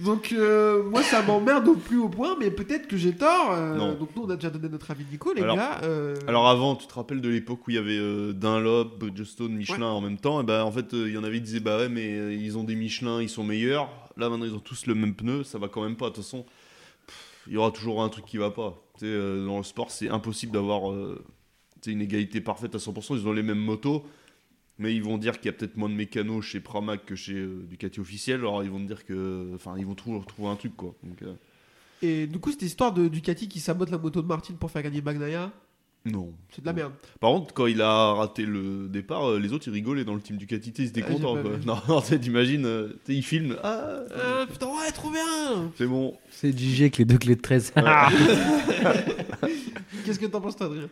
Donc, euh, moi, ça m'emmerde au plus haut point, mais peut-être que j'ai tort. euh, Non. donc, nous, on a déjà donné notre avis, Nico, les Alors- gars. euh, Alors avant, tu te rappelles de l'époque où il y avait euh, Dunlop, Bridgestone, Michelin en même temps? Et ben en fait, euh, il y en avait qui disaient bah ouais, mais euh, ils ont des Michelin, ils sont meilleurs. Là maintenant, ils ont tous le même pneu, ça va quand même pas. De toute façon, pff, il y aura toujours un truc qui va pas. Tu sais, euh, dans le sport, c'est impossible d'avoir euh, tu sais, une égalité parfaite à 100%. Ils ont les mêmes motos, mais ils vont dire qu'il y a peut-être moins de mécanos chez Pramac que chez euh, Ducati officiel. Alors ils vont dire que, enfin, ils vont toujours trouver un truc quoi. Donc, euh, Et du coup, cette histoire de Ducati qui sabote la moto de Martin pour faire gagner Bagnaia, non. c'est de la merde. Par contre, quand il a raté le départ, euh, les autres ils rigolaient dans le team Ducati, ils étaient Ah, contents. Quoi. Non, t'imagines, ils filment, ah, Euh, putain, ouais, trop bien c'est bon. C'est JG avec les deux clés de 13. Qu'est-ce que t'en penses, toi, Adrien?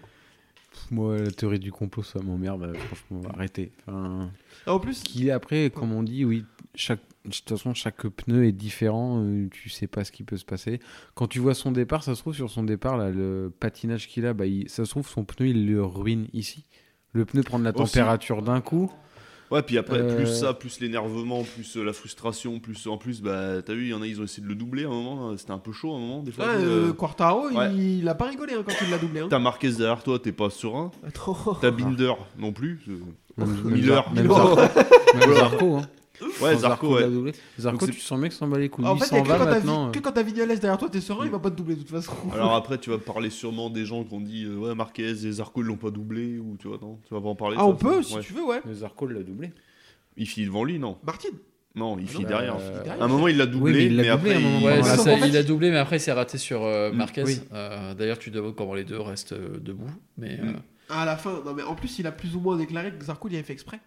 Moi, la théorie du complot, ça m'emmerde. euh, Franchement, arrêtez. Enfin, Ah, En plus, qui après, comme on dit, oui, chaque, de toute façon, chaque pneu est différent. euh, tu sais pas ce qui peut se passer. Quand tu vois son départ, ça se trouve sur son départ, là, le patinage qu'il a, bah, il- ça se trouve son pneu, il le ruine ici. Le pneu prend de la Aussi. température d'un coup. Ouais, puis après, Euh, plus ça, plus l'énervement, plus euh, la frustration, plus en plus, bah, t'as vu, il y en a, ils ont essayé de le doubler à un moment, euh, c'était un peu chaud à un moment, des fois. ouais, euh, euh, Quartaro, ouais. il, il a pas rigolé hein, quand il l'a doublé. Hein. T'as Marquez derrière toi, t'es pas serein. Attends. T'as Binder non plus. euh, Miller. Miller. Zarco, hein. Ouais, Zarco, ouais. doublé. Zarco, Donc tu sens mec s'en bat les couilles. En il fait, s'en y a que va quand t'as maintenant. Vi- que quand t'as Vignales derrière toi, t'es serein, il va pas te doubler de toute façon. Alors après, tu vas parler sûrement des gens qui ont dit, euh, ouais, Marquez et Zarco, ils l'ont pas doublé, ou tu vois, non Tu vas pas en parler ah, ça, on peut, ça si Ouais. tu veux, ouais. Mais Zarco l'a doublé. Il finit devant lui, non Martin. Non, il finit non, derrière. euh, derrière. À un moment, il l'a doublé, mais il l'a mais doublé après, moment. il- Ouais, ça, il a doublé, mais après, c'est raté sur euh, Mm, Marquez. oui. Euh, D'ailleurs, tu demandes comment les deux restent euh, debout. Mais euh, Mm. À la fin, non mais en plus, il a plus ou moins déclaré que Zarco il avait fait exprès.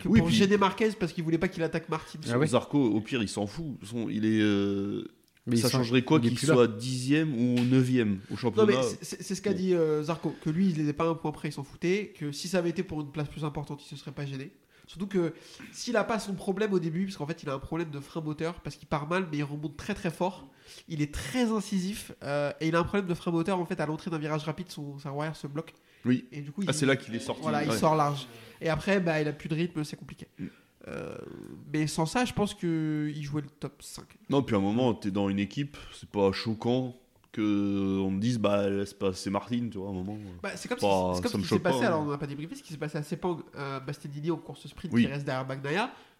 Que Oui, pour puis- gêner Marquez parce qu'il voulait pas qu'il attaque Martin. Ah ouais Zarco, au pire, il s'en fout. Façon, il est. euh, Mais ça changerait quoi qu'il soit dixième ou neuvième au Non championnat mais c'est- ce qu'a dit euh, Zarco, que lui il n'était pas un point près, il s'en foutait, que si ça avait été pour une place plus importante, il se serait pas gêné. Surtout que s'il a pas son problème au début, parce qu'en fait il a un problème de frein moteur, parce qu'il part mal mais il remonte très très fort, il est très incisif, euh, et il a un problème de frein moteur en fait à l'entrée d'un virage rapide, son, sa roue arrière se bloque. Oui. Et du coup Ah, c'est là qu'il est sorti. voilà, il sort large. Et après bah, il a plus de rythme, c'est compliqué. Euh, mais sans ça, je pense qu'il jouait le top 5. Non, puis à un moment, t'es dans une équipe, c'est pas choquant que on me dise bah laisse passer Martine, tu vois, à un moment. Bah, c'est comme, Pas- si- c'est comme ça ce qui s'est passé, pas, alors hein. on n'a pas débriefé, ce qui s'est passé à Sepang, euh, Bastianini en course sprint Oui. qui reste derrière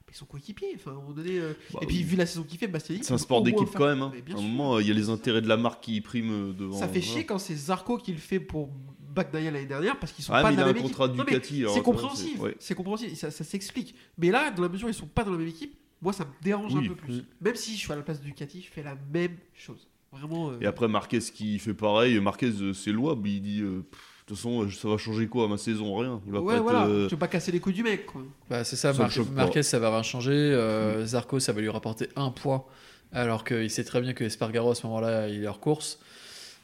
mais ils sont coéquipiers. Enfin, à un moment donné, euh, Bah et puis oui. vu la saison qu'il fait, Bastianini. C'est un sport d'équipe quand même. Hein. À un sûr. moment, il y a les intérêts de la marque qui priment euh, devant. Ça fait chier quand c'est Zarco qui le fait pour Bagnaia l'année dernière parce qu'ils sont Ouais, pas mais dans il la a un même contrat équipe. Ducati, alors, C'est compréhensible, c'est- ouais. c'est compréhensible, ça, ça s'explique. Mais là, dans la mesure où ils sont pas dans la même équipe, moi ça me dérange Oui. un peu plus. Même si je suis à la place de Ducati, je fais la même chose. Vraiment. euh, Et après, Marquez qui fait pareil. Marquez, euh, c'est louable. Il dit euh, Pff, de toute façon, ça va changer quoi à ma saison? Rien. Il va ouais, pas être, voilà. euh, Tu veux pas casser les couilles du mec, quoi. Bah, c'est ça, Mar-. Marquez, ça va rien changer. euh, Zarco, ça va lui rapporter un point, alors qu'il sait très bien que Espargaro, à ce moment-là, il est hors course.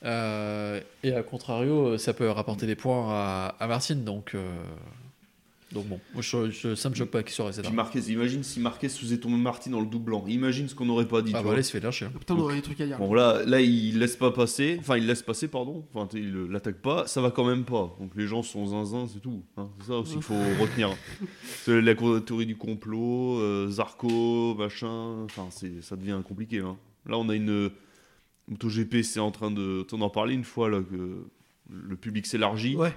Euh, et à contrario, ça peut rapporter des points à, à Martine. Donc, euh, donc bon, moi, je, je- ça me choque pas qu'il soit resté là. Puis Marquez, imagine si Marquez faisait tomber Martin dans le double blanc. Imagine ce qu'on n'aurait pas dit. Ah bah là, il se fait lâcher. hein. Putain, on aurait des trucs à dire. Bon là, là il laisse pas passer, enfin il laisse passer pardon, enfin il euh, l'attaque pas, ça va quand même pas. Donc les gens sont zinzin, c'est tout. hein. C'est ça aussi qu'il faut retenir. C'est la théorie du complot, euh, Zarco, machin, enfin c'est ça devient compliqué. hein. Là on a une euh, MotoGP, c'est en train de, on en parlait une fois là que le public s'élargit. Ouais.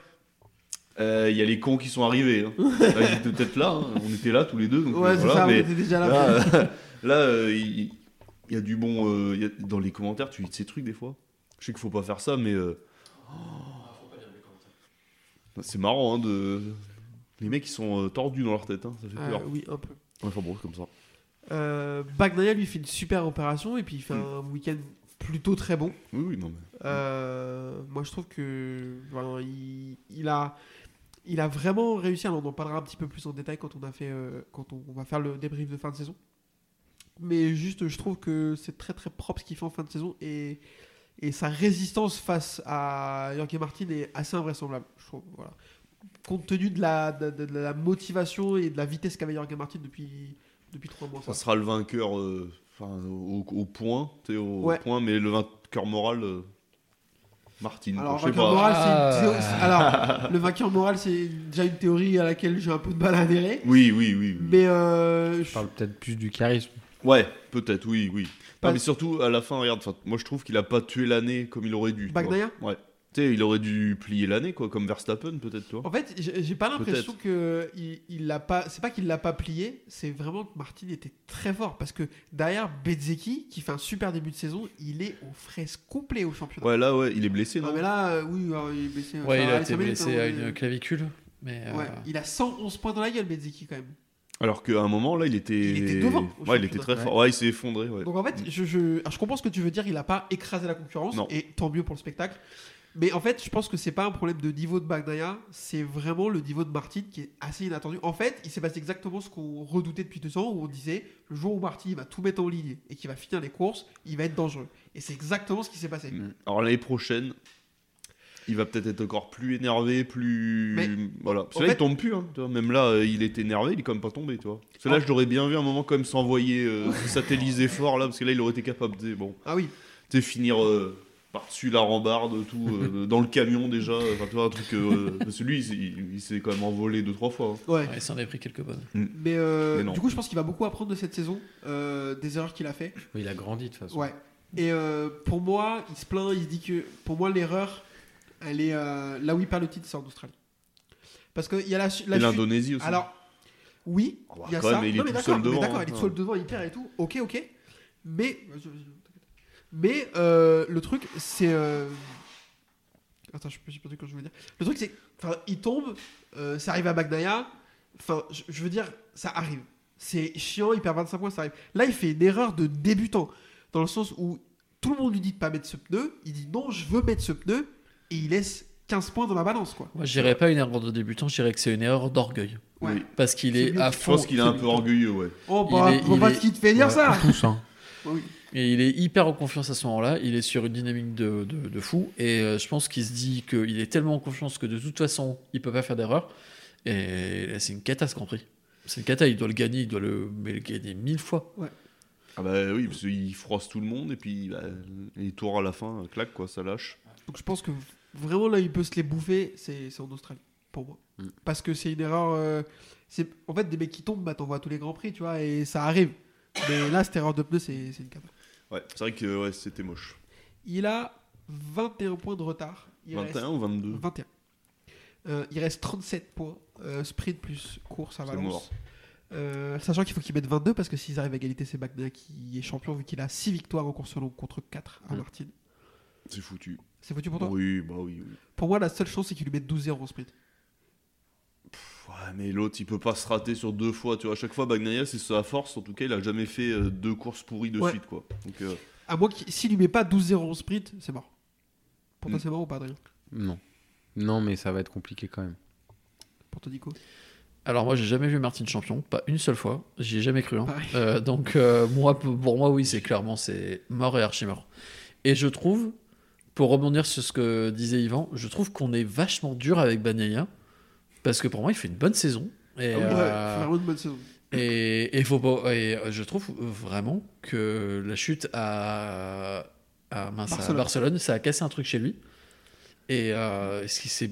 Euh, Il y a les cons qui sont arrivés. hein. Là, ils étaient peut-être là, hein. on était là tous les deux. Donc, Ouais, c'est voilà, ça, on était déjà là. Là, euh, là, euh, il y, a du bon. euh, il y a- dans les commentaires, tu lis ces trucs des fois. Je sais qu'il faut pas faire ça, mais. C'est marrant, hein, de. Les mecs, ils sont tordus dans leur tête, hein, ça fait Euh, peur. oui, un peu. Enfin bon, c'est comme ça. Bagnaia lui fait une super opération et puis il fait Mm. un week-end plutôt très bon. Oui, oui, non, mais. Euh, moi, je trouve que voilà, il, il a, il a vraiment réussi. Alors, on en parlera un petit peu plus en détail quand on a fait, euh, quand on, on va faire le débrief de fin de saison. Mais juste, je trouve que c'est très très propre ce qu'il fait en fin de saison et, et sa résistance face à Jorge Martin est assez invraisemblable. Je trouve, voilà. Compte tenu de la, de, de- de la motivation et de la vitesse qu'avait Jorge Martin depuis depuis trois mois. Ça sera le vainqueur euh, enfin, au, au point, tu sais, au Ouais. point, mais le vainqueur moral, euh, Martin. Alors, je sais vainqueur pas. moral, c'est une théo- Alors, le vainqueur moral, c'est déjà une théorie à laquelle j'ai un peu de mal à adhérer. Oui, oui, oui. oui. Mais euh, Je parle peut-être plus du charisme. Ouais, peut-être, oui, oui. Pas- Non, mais surtout, à la fin, regarde, moi je trouve qu'il a pas tué l'année comme il aurait dû. Bagnaia Ouais. Tu sais, il aurait dû plier l'année, quoi, comme Verstappen, peut-être, toi. En fait, j'ai pas l'impression que il, il l'a pas. C'est pas qu'il l'a pas plié, c'est vraiment que Martin était très fort parce que derrière Bezzecchi, qui fait un super début de saison, il est aux fraises complet au championnat. Ouais, là, ouais, il est blessé, non Non mais là, euh, oui, alors, il est blessé. Ouais, il a été minutes, blessé hein, à mais- une clavicule. Mais euh, Ouais, il a 111 points dans la gueule, Bezzecchi quand même. Alors qu'à un moment, là, il était. Il était devant Ouais, il était très fort. Ouais, il s'est effondré, ouais. Donc en fait, je, je, alors, je comprends ce que tu veux dire, il a pas écrasé la concurrence, Non. et tant mieux pour le spectacle. Mais en fait, je pense que c'est pas un problème de niveau de Bagnaia, c'est vraiment le niveau de Martin qui est assez inattendu. En fait, il s'est passé exactement ce qu'on redoutait depuis deux ans, où on disait le jour où Martin va tout mettre en ligne et qu'il va finir les courses, il va être dangereux. Et c'est exactement ce qui s'est passé. Mm. Alors l'année prochaine, il va peut-être être encore plus énervé, plus. Mais, voilà. Parce là, fait- il tombe plus, hein, tu vois. Même là, euh, il est énervé, il est quand même pas tombé, tu vois. Parce que là, Ah. je l'aurais bien vu à un moment quand même s'envoyer, euh, satelliser fort, là, parce que là, il aurait été capable de. Bon. Ah oui, sais, finir euh, par-dessus la rambarde, tout, euh, dans le camion déjà, enfin, tu vois, un truc. euh, parce que lui, il, s'est- il s'est quand même envolé deux, trois fois. hein. ouais. ouais, il s'en est pris quelques bonnes. Mais, euh, Mais non. du coup, je pense qu'il va beaucoup apprendre de cette saison, euh, des erreurs qu'il a fait. Oui, il a grandi de toute façon. Ouais. Et euh, pour moi, il se plaint, il se dit que pour moi, l'erreur, elle est euh, là où il perd le titre, c'est en Australie. Parce qu'il y a la, su- la Et chute- l'Indonésie aussi. Alors, oui, Ah bah, il y a quand ça. même, il est Non, mais tout d'accord, seul mais devant, D'accord, hein. il est tout seul devant, il perd et tout. Ok, ok. Mais, mais euh, le truc, c'est. euh, Attends, je j'ai perdu quand je veux dire. Le truc, c'est. Enfin, il tombe, euh, ça arrive à Bagnaia. Enfin, je, je veux dire, ça arrive. C'est chiant, il perd 25 points, ça arrive. Là, il fait une erreur de débutant. Dans le sens où tout le monde lui dit de pas mettre ce pneu. Il dit non, je veux mettre ce pneu. Et il laisse 15 points dans la balance, quoi. Moi, je dirais pas une erreur de débutant, je dirais que c'est une erreur d'orgueil. Ouais. Oui. Parce qu'il est à Je fond. pense qu'il est un peu orgueilleux, ouais. Oh, Il bah, est- il pas ce qui te fait dire Ouais, ça. Tous, hein. Oui. Et il est hyper en confiance à ce moment-là. Il est sur une dynamique de, de, de fou. Et euh, je pense qu'il se dit qu'il est tellement en confiance que de toute façon, il peut pas faire d'erreur. Et c'est une cata ce Grand Prix. C'est une cata, il doit le gagner, il doit le, mais le gagner mille fois. Ah bah oui, parce qu'il froisse tout le monde et puis bah, les tours à la fin, clac quoi, ça lâche. Donc je pense que vraiment là, il peut se les bouffer, c'est c'est en Australie. pour moi. Mm. Parce que c'est une erreur. euh, c'est en fait des mecs qui tombent, bah t'en vois tous les grands prix, tu vois, et ça arrive. Mais là, cette erreur de pneu, c'est c'est une cata. Ouais, c'est vrai que ouais, c'était moche. Il a 21 points de retard. Il 21 reste ou 22 21. Euh, il reste 37 points. Euh, sprint plus course à Valence. Euh, sachant qu'il faut qu'il mette 22 parce que s'ils arrivent à égalité, c'est Bagnaia qui est champion vu qu'il a 6 victoires en course longue contre 4 à Mm. Martin. C'est foutu. C'est foutu pour toi? Oui, bah oui. oui. Pour moi, la seule chance, c'est qu'il lui mette 12-0 en sprint. Ouais, mais l'autre, il peut pas se rater sur deux fois. Tu vois, à chaque fois, Bagnaia, c'est sa force. En tout cas, il a jamais fait euh, deux courses pourries de Ouais. suite, quoi. Donc, euh, À qu'il s'il lui met pas 12-0 en sprint, c'est mort. Pour toi, Mm. c'est mort ou pas, Adrien? Non. Non, mais ça va être compliqué quand même. Pour toi, Nico Alors moi j'ai jamais vu Martin champion, pas une seule fois, j'y ai jamais cru. hein. Pareil. Euh, donc euh, moi pour pour moi oui c'est clairement c'est mort et archi mort. Et je trouve, pour rebondir sur ce que disait Yvan, je trouve qu'on est vachement dur avec Bagnaia parce que pour moi il fait une bonne saison. Et, Ah oui, ouais, euh, une bonne saison. et, et faut pas- et, euh, je trouve vraiment que la chute à, à, mince, à Barcelone. Ça a cassé un truc chez lui. Et euh,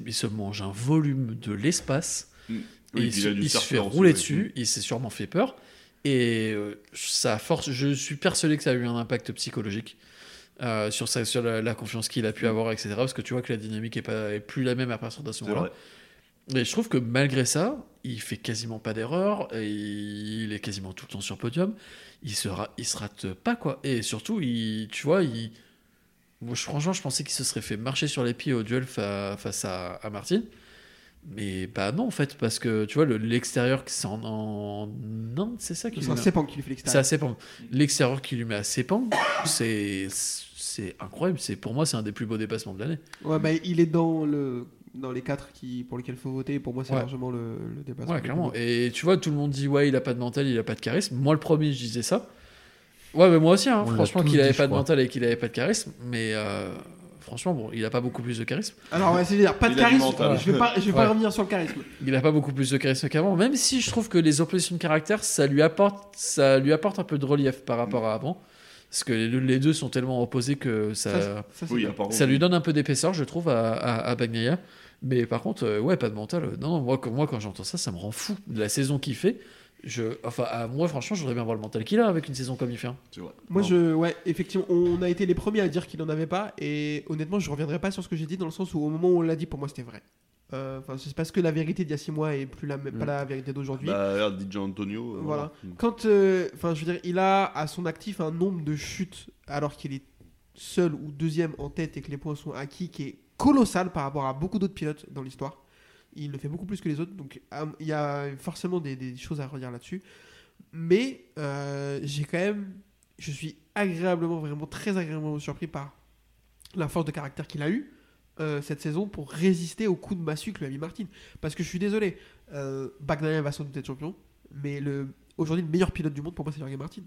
il se mange un volume de l'espace? oui, et il, se, il fait rouler dessus. Il s'est sûrement fait peur. Et euh, ça a force, je suis persuadé que ça a eu un impact psychologique. euh, sur, sa, sur la, la confiance qu'il a pu avoir, etc. Parce que tu vois que la dynamique est, pas, est plus la même à partir de ce moment-là. Et je trouve que malgré ça, il fait quasiment pas d'erreur, il est quasiment tout le temps sur podium. Il se, ra- il se rate pas quoi. Et surtout, il, tu vois, il, moi, franchement, je pensais qu'il se serait fait marcher sur les pieds au duel fa- face à, à Martin. Mais bah non en fait parce que tu vois le- l'extérieur qui c'est en, en c'est ça qui C'est un Sepang qui lui fait c'est l'extérieur. L'extérieur qui lui met à Sepang, c'est c'est incroyable. C'est pour moi c'est un des plus beaux dépassements de l'année. Ouais, bah, il est dans, le, dans les 4 qui, pour lesquels il faut voter. Pour moi, c'est Ouais. largement le, le dépassement. Ouais, clairement. Et tu vois, tout le monde dit ouais, il a pas de mental, il a pas de charisme. Moi, le premier, je disais ça. Ouais, mais moi aussi, hein, franchement, qu'il avait dit, pas de crois. mental et qu'il avait pas de charisme. Mais euh, franchement, bon, il a pas beaucoup plus de charisme. Alors, ouais, c'est dire, pas de Il charisme. Je vais pas, je vais pas revenir sur le charisme. Il a pas beaucoup plus de charisme qu'avant. Même si je trouve que les oppositions de caractère, ça lui apporte, ça lui apporte un peu de relief par rapport à avant. Parce que les, deux sont tellement opposés que ça, Ça, Oui, lui donne un peu d'épaisseur, je trouve, à, à, à Bagnaia. Mais par contre, euh, ouais, pas de mental. euh, Non, non, moi, quand- moi quand j'entends ça, ça me rend fou. De la saison qu'il fait, je, enfin, à moi, franchement, je voudrais bien voir le mental qu'il a avec une saison comme il fait. hein. Moi, Non. je, ouais, effectivement, on a été les premiers à dire qu'il n'en avait pas, et honnêtement, je reviendrai pas sur ce que j'ai dit dans le sens où au moment où on l'a dit, pour moi, c'était vrai. Euh, c'est parce que la vérité d'il y a 6 mois est plus la Mm. pas la vérité d'aujourd'hui. Bah, DJ Antonio. euh, Voilà. Mm. Quand, euh, enfin, je veux dire, il a à son actif un nombre de chutes alors qu'il est seul ou deuxième en tête et que les points sont acquis qui est colossal par rapport à beaucoup d'autres pilotes dans l'histoire. Il le fait beaucoup plus que les autres, donc euh, il y a forcément des, des choses à redire là-dessus. Mais euh, j'ai quand même, je suis agréablement, vraiment très agréablement surpris par la force de caractère qu'il a eu euh, cette saison pour résister au coup de massue que lui a mis Martin. Parce que je suis désolé, euh, Bagnaia va sans doute être champion, mais le, aujourd'hui le meilleur pilote du monde pour moi c'est Jorge Martin.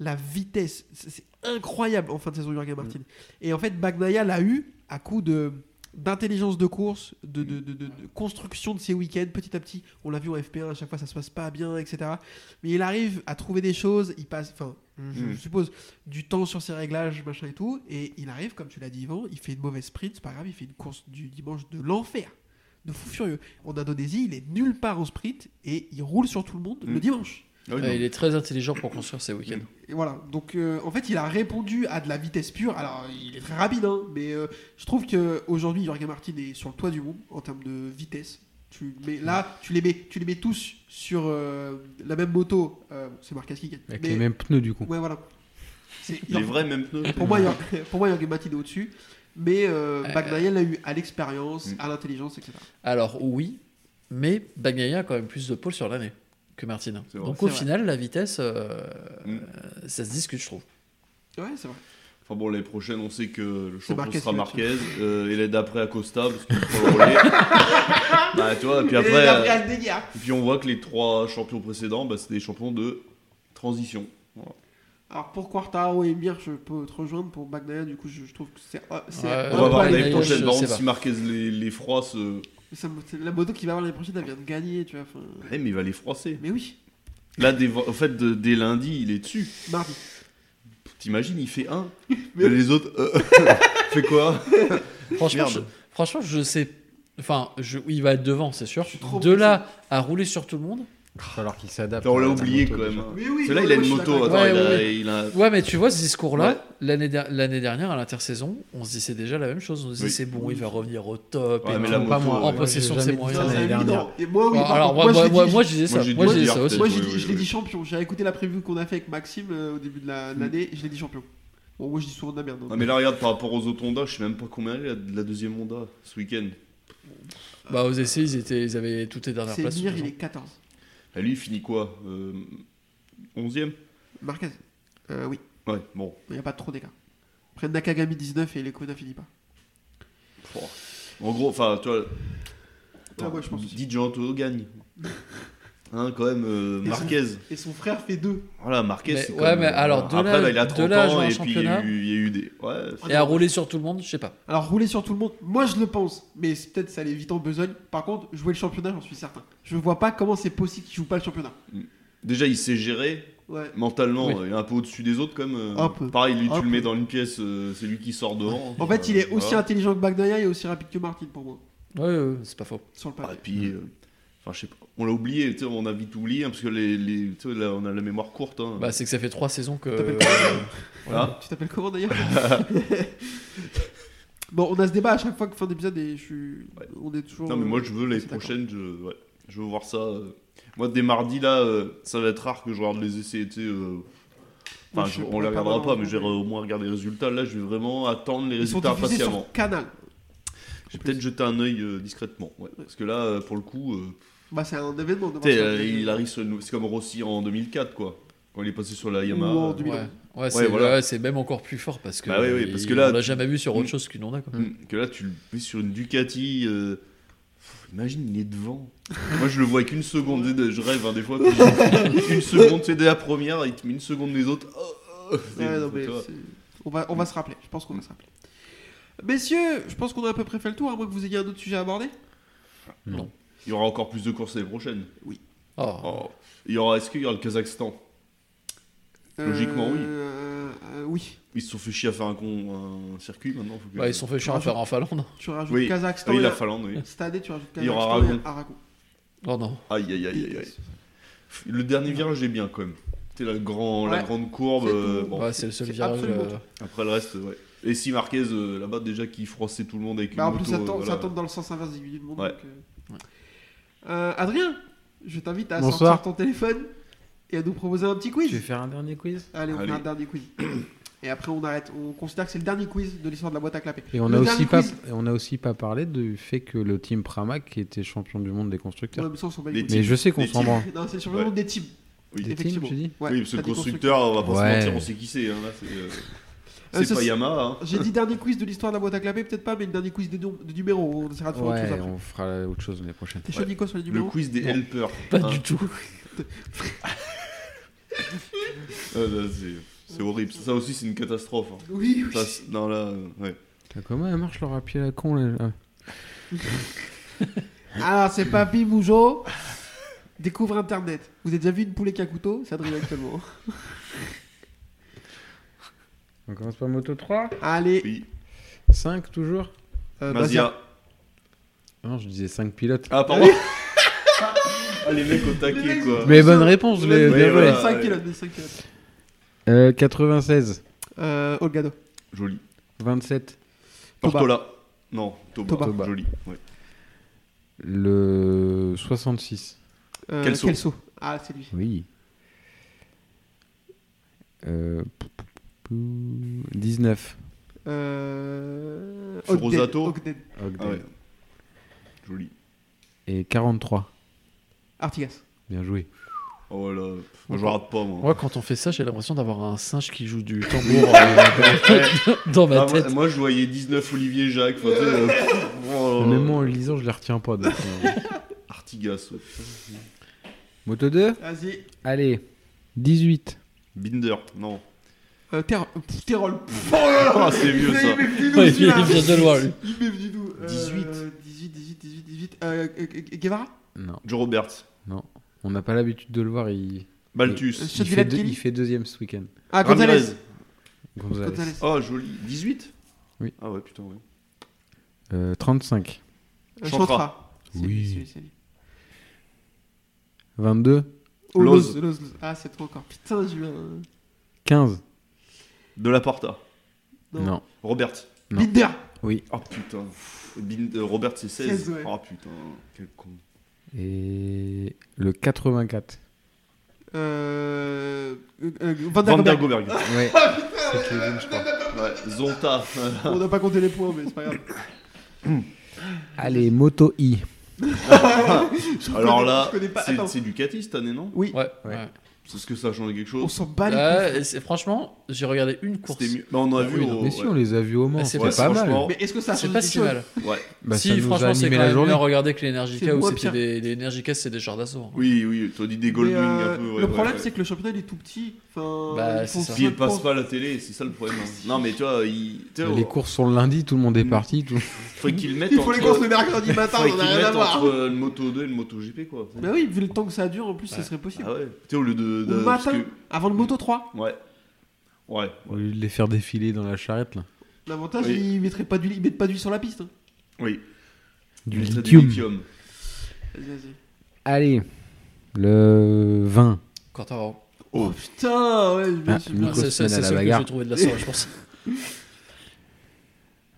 La vitesse, c'est incroyable en fin de saison Jorge Martin. Et en fait Bagnaia l'a eu à coup de d'intelligence de course, de, de, de- de- de construction de ses week-ends petit à petit. On l'a vu en FP1, à chaque fois ça se passe pas bien, etc. Mais il arrive à trouver des choses, il passe, enfin, je, Mm. je suppose, du temps sur ses réglages, machin et tout, et il arrive, comme tu l'as dit Yvan, il fait une mauvaise sprint, c'est pas grave, il fait une course du dimanche de l'enfer, de fou furieux. En Indonésie, il est nulle part en sprint, et il roule sur tout le monde le Mm. dimanche. Ah oui, Euh, il est très intelligent pour construire ses week-ends. Et voilà, donc euh, en fait, il a répondu à de la vitesse pure. Alors, il est très rapide, hein, mais euh, je trouve qu'aujourd'hui, Jorge Martin est sur le toit du monde en termes de vitesse. Tu mets, là, tu les mets, tu les mets tous sur euh, la même moto. Euh, c'est Marquez qui. Avec Mais- les mêmes pneus du coup. Ouais, voilà. C'est- Les vrais mêmes pneus. pour moi, Jorge- pour moi, Jorge Martin est au-dessus. Mais euh, Euh, Bagnaia l'a eu à l'expérience, Mm. à l'intelligence, etc. Alors oui, mais Bagnaia a quand même plus de pôles sur l'année que Martin. Donc au vrai. final, la vitesse, euh, Mm. euh, ça se discute, je trouve. Ouais, c'est vrai. Enfin bon, l'année prochaine, on sait que le champion Marquez sera Marquez, euh, et l'année d'après Acosta, parce qu'il prend le relais. bah, tu vois, et puis Et après, après, euh, dégage. et puis on voit que les trois champions précédents, bah, c'est des champions de transition. Alors pour Quartaro et Mir, je peux te rejoindre. Pour Bagnaia, du coup, je, je trouve que c'est. euh, c'est Ouais, On va voir l'année prochaine, je par contre, si Marquez les, les froisse. euh, Mais ça me- c'est- La moto qui va avoir l'année prochaine, elle vient de gagner, tu vois. ouais, mais il va les froisser. Mais oui, Là, dès, en fait, de- dès lundi, il est dessus. mardi. T'imagines, il fait un. Mais les autres, euh, fait quoi? Franchement, Merde. je, franchement, je sais, Enfin, je- il va être devant, c'est sûr. Je suis trop De là à rouler sur tout le monde. Il va falloir qu'il s'adapte. On l'a oublié quand même. oui, C'est là, il a une moto. Attends, Ouais, il, a, ouais, il a- Ouais, mais tu vois, ce discours-là, Ouais. l'année l'année dernière, à l'intersaison, on se disait déjà la même chose. On se disait, Oui. c'est bon, il va revenir au top. Ouais, et mais tout. la Pas moto, moi. en possession de ses moyens. oui, alors, moi, moi, moi, je disais ça. Moi, j'ai Moi, dit je disais ça aussi. Moi, je Oui, l'ai dit- oui, oui. champion. J'ai écouté la preview qu'on a fait avec Maxime euh, au début de la- de l'année. Je l'ai dit champion. Bon, moi, je dis souvent de la merde. Ah, mais là, regarde, par rapport aux autres Honda, je sais même pas combien elle est la, la deuxième Honda ce week-end. Bah, aux essais, ils, étaient, ils avaient toutes les dernières places. De il est façon. 14. Et lui, il finit quoi euh, 11ème Marquez. Euh, oui, Ouais, bon. il n'y a pas trop d'écart. Après Nakagami 19 et Lekona finit pas. En gros, enfin, tu vois. Ah, ouais, je pense gagne. Hein, quand même, euh, Et son- Marquez. Et son frère fait 2. Voilà, Marquez, Mais- ouais, même, mais alors, euh, de Après, là- bah, il a de 30 là à jouer ans et puis il y, a eu, il y a eu des. Ouais, Et à rouler sur tout le monde, je sais pas. Alors, rouler sur tout le monde, moi je le pense, mais peut-être ça allait vite en besogne. Par contre, jouer le championnat, j'en suis certain. Je vois pas comment c'est possible qu'il joue pas le championnat. Déjà, il sait gérer. Ouais. Mentalement, Oui. il est un peu au-dessus des autres, comme. euh. Pareil, lui, tu le mets dans une pièce, euh, c'est lui qui sort devant. En fait, il est aussi voilà. intelligent que Bagnaia et aussi rapide que Martin pour moi, Ouais, ouais, c'est pas faux. sur le Ah, papier. et puis, euh, enfin, je sais pas. On l'a oublié, tu sais, on a vite oublié, hein, parce que les, là, on a la mémoire courte. Hein. Bah, c'est que ça fait trois saisons que. T'appelles. Tu t'appelles comment d'ailleurs Bon, on a ce débat à chaque fois que fin d'épisode et je suis. Ouais. On est toujours. Non, mais moi, je veux les prochaines, je, ouais, je veux voir ça. euh. Moi, dès mardi, là, euh, ça va être rare que je regarde les essais, tu sais. euh, Enfin, je je- on les regardera pas, mais je vais au moins regarder les résultats. Là, je vais vraiment attendre les Ils sont résultats diffusés impatiemment. sur Canal. Je vais peut-être jeter un œil euh, discrètement. ouais. Parce que là, euh, pour le coup, euh, Bah, c'est un événement. de euh, il arrive sur une- C'est comme Rossi en 2004, quoi. Quand il est passé sur la Ou Yamaha. en euh, 2000. Ouais, ouais, c'est voilà. ouais, c'est même encore plus fort parce que, Bah oui, oui, parce que là, on l'a jamais vu sur autre Mm. chose qu'une Honda. Quoi. Hmm, Que là, tu le mets sur une Ducati. euh, pff, Imagine, il est devant. Moi, je le vois qu'une seconde. Je rêve hein, des fois. une seconde, c'est dès la première, il te met une seconde des autres. Oh, oh, Ouais, non, mais c'est- on, va, on va se rappeler. Je pense qu'on va se rappeler. Messieurs, je pense qu'on a à peu près fait le tour, à moins que vous ayez un autre sujet à aborder? Il y aura encore plus de courses l'année prochaine. Oh. Oh. Il y aura, est-ce qu'il y aura le Kazakhstan? Logiquement, oui. Euh, euh, oui. Ils se sont fait chier à faire un, con, un circuit maintenant. Faut que- Bah, ils se sont fait chier à faire en Finlande. Tu rajoutes Oui. Kazakhstan. Oui, la Finlande, oui. Cette année, tu rajoutes Il y aura Kazakhstan Aragon. Aragon. Oh non. Aïe, aïe, aïe, aïe, aïe. Le dernier virage est bien quand même. C'est la, grand, la grande courbe. C'est euh, bon. Ouais, c'est le seul virage. euh, Après le reste, ouais. Et si Marquez euh, là-bas déjà qui froissait tout le monde avec Bah, en une plus, moto, ça tombe, ça voilà. tombe dans le sens inverse du monde. Ouais. donc, euh. Euh, Adrien, je t'invite à Bonsoir. sortir ton téléphone et à nous proposer un petit quiz. Tu veux faire un dernier quiz? Allez, on Allez. fait un dernier quiz. et après, on arrête. On considère que c'est le dernier quiz de l'histoire de la boîte à clapper. Et on Le a, dernier aussi pas, quiz- et on a aussi pas parlé du fait que le team Pramac était champion du monde des constructeurs. Ouais, mais ça, on s'en bat Les les couilles. Mais je sais qu'on s'en branle. Non, c'est sur le Ouais. monde des teams. Oui. Des teams, tu dis? Ouais, oui, parce que le des constructeur, on va pas Ouais. se mentir, on sait qui c'est. Hein, là, c'est euh, Euh, c'est ça, pas Yamaha. Hein. J'ai dit dernier quiz de l'histoire de la boîte à clapper, peut-être pas, mais le dernier quiz des, de numéros. On essaiera de faire autre chose après. on fera autre chose l'année prochaine. T'es chaud. Nico, sur les Le numéros quiz des helpers. Pas hein. du tout. Ah, c'est- horrible. Ça aussi, c'est une catastrophe. hein. Oui, oui. Ça, non, là, euh, ouais. Comment elle marche leur à pied à la con là Alors, c'est Papy Moujo. Découvre Internet. Vous avez déjà vu une poulet qui a couteau? C'est Adrien actuellement. On commence par moto 3 Allez. Oui. 5 toujours Euh, Mazia. Non, je disais 5 pilotes. Ah, pardon. ah, les mecs au taquet, quoi. Mais bonne réponse, je l'ai Vas-y. bien Ouais, voilà. 5 pilotes, 5 pilotes. Euh, 96, Euh, Olgado. Joli. 27, Toba. Portola. Non, Toba. Toba. Toba. Joli. Ouais. le 66. Euh, Kelso. Kelso. Ah, c'est lui. Oui. Euh, 19. Euh... Ogden. Ah ouais. Joli. Et 43. Artigas. Bien joué. Oh là, moi je rate pas, moi. Moi, quand on fait ça, j'ai l'impression d'avoir un singe qui joue du tambour euh, dans ma Ah, moi, tête. moi, je voyais 19 Olivier Jacques. enfin, euh, oh, Même moi en le lisant, je les retiens pas. donc, euh. Artigas. ouais. Moto 2 Vas-y. Allez. 18. Binder, non. Euh, Ter- pff, Terol. Pff, Oh là là Ah, c'est vieux Il ça. il celui-là vient de loin, lui. Il m'est venu d'où Euh, 18. 18, 18, 18, 18. Euh, euh, Guevara Non, Joe Roberts. non. On n'a pas l'habitude de le voir. Il, Baltus. Euh, il, fait, deux- il deuxième ce week-end. Ah, Gonzalez. Gonzalez. Gonzalez. Oh, joli. 18 Oui. Ah ouais, putain, ouais. Euh, 35. Euh. C'est Oui. lui, c'est lui, c'est lui. 22 Oh, Loz. Ah, c'est trop encore. Putain, j'ai eu un. 15 De la Porta. Non. Non. Robert. Non. Binder. Oui. Oh putain. Euh, Robert c'est 16. 16, ouais. Oh putain, quel con. Et le 84 Euh. euh, Van Van der der Goberg. Ouais. C'est Kevin, je crois. Ouais, Zonta. On n'a pas compté les points, mais c'est pas grave. Allez, Moto I. Alors là, c'est Ducati cette année, non? Oui, Ouais. Ouais. Ouais. C'est ce que ça a changé quelque on chose s'en bat les Ouais, couilles. franchement, j'ai regardé une course. C'était mieux. Mais on a vu oui, non, au. Mais si, on les a vus au Mans. Ah, c'est Ouais, pas mal. Mais est-ce que ça a C'est changé pas si mal. Ouais. Bah, si, ça nous a franchement, c'est quand la même journée. regarder que où c'était des, les énergie K, c'est des chars d'assaut. Oui, oui, t'as dit des Goldwing euh, un peu. ouais, le problème, c'est que le championnat il est tout petit. Enfin, Bah, c'est ça. Il passe courses. pas à la télé, c'est ça le problème. hein. Non, mais tu vois, il. tu Les courses sont le lundi, tout le monde est parti. Tout... Faudrait qu'ils le mettent Il faut les entre- courses le mercredi matin, on a le rien à voir. entre euh, le Moto 2 et le Moto GP, quoi. Bah oui, vu le temps que ça dure, en plus, ça serait possible. Ah. Tu sais, au lieu de. Au de- parce matin, que- avant le Moto 3. Ouais. Ouais. Au lieu de les faire défiler dans la charrette, là. L'avantage, Oui. ils mettraient pas d'huile, ils mettent pas d'huile sur la piste. hein. Oui. Du lithium. lithium. Vas-y, vas-y. Allez, le 20. Quartaro. Oh putain, ouais, bien Ah, sûr. Nico C'est c'est- se mène à c'est la que bagarre. j'ai trouvé de la soirée, je pense.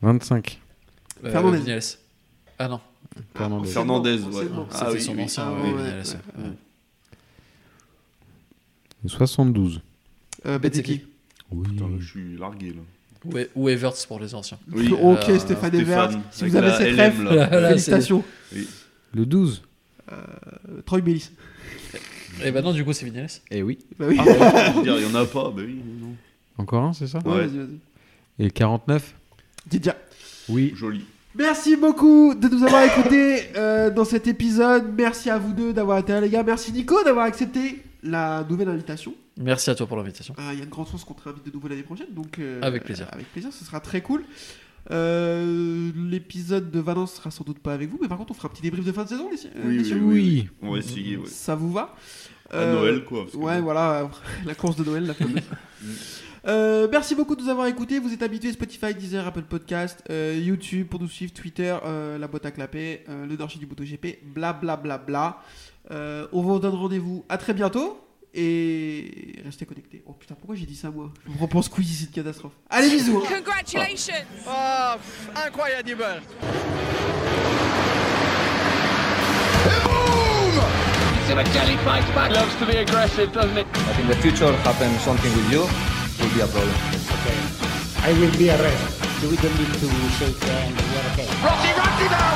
25. Euh, Fernandez. Vignales. Ah non, Fernandez. Fernandez, ouais. Ah c'était oui, son oui. ancien. Ah ouais. 72. Euh. Oui. Putain, je suis largué là. Ou, E- ou Everts pour les anciens. Oui. ok, euh, Stéphane Stéphane, Evert. Si vous avez cette là, félicitations. Le 12. Euh, Troy Bellis. Et bah non, du coup, c'est Vignales. Eh oui. Bah oui. Ah ouais, il y en a pas, bah oui, non. Encore un, c'est ça Ouais, ouais. vas-y, vas-y. Et le 49 Didia. Oui. Joli. Merci beaucoup de nous avoir écoutés euh, dans cet épisode. Merci à vous deux d'avoir été là, les gars. Merci Nico d'avoir accepté la nouvelle invitation. Merci à toi pour l'invitation. Ah, Il y a une grande chance qu'on te réinvite de nouveau l'année prochaine. Donc, euh, Avec plaisir. Avec plaisir, ce sera très cool. Euh, L'épisode de Valence sera sans doute pas avec vous, mais par contre, on fera un petit débrief de fin de saison, les- euh, Oui, messieurs. oui, oui. On va essayer, ouais. Ça vous va? À Noël, quoi. parce que Ouais, bon. voilà, la course de Noël, la fameuse. Euh, merci beaucoup de nous avoir écoutés. Vous êtes habitués Spotify, Deezer, Apple Podcast, euh, YouTube pour nous suivre, Twitter, euh, la boîte à clapper, euh, le Dorcher du Bouton GP, bla bla bla bla. Euh, on vous donne rendez-vous à très bientôt et restez connectés. Oh putain, pourquoi j'ai dit ça moi? Je me repense quiz, c'est une catastrophe. Allez, bisous hein. Congratulations! Oh, incroyable! Simoncelli fights back. Loves to be aggressive, doesn't it? But in the future, happen something with you, will be a problem. I will be arrested. We don't need to shake hands? We are okay. Rossi out!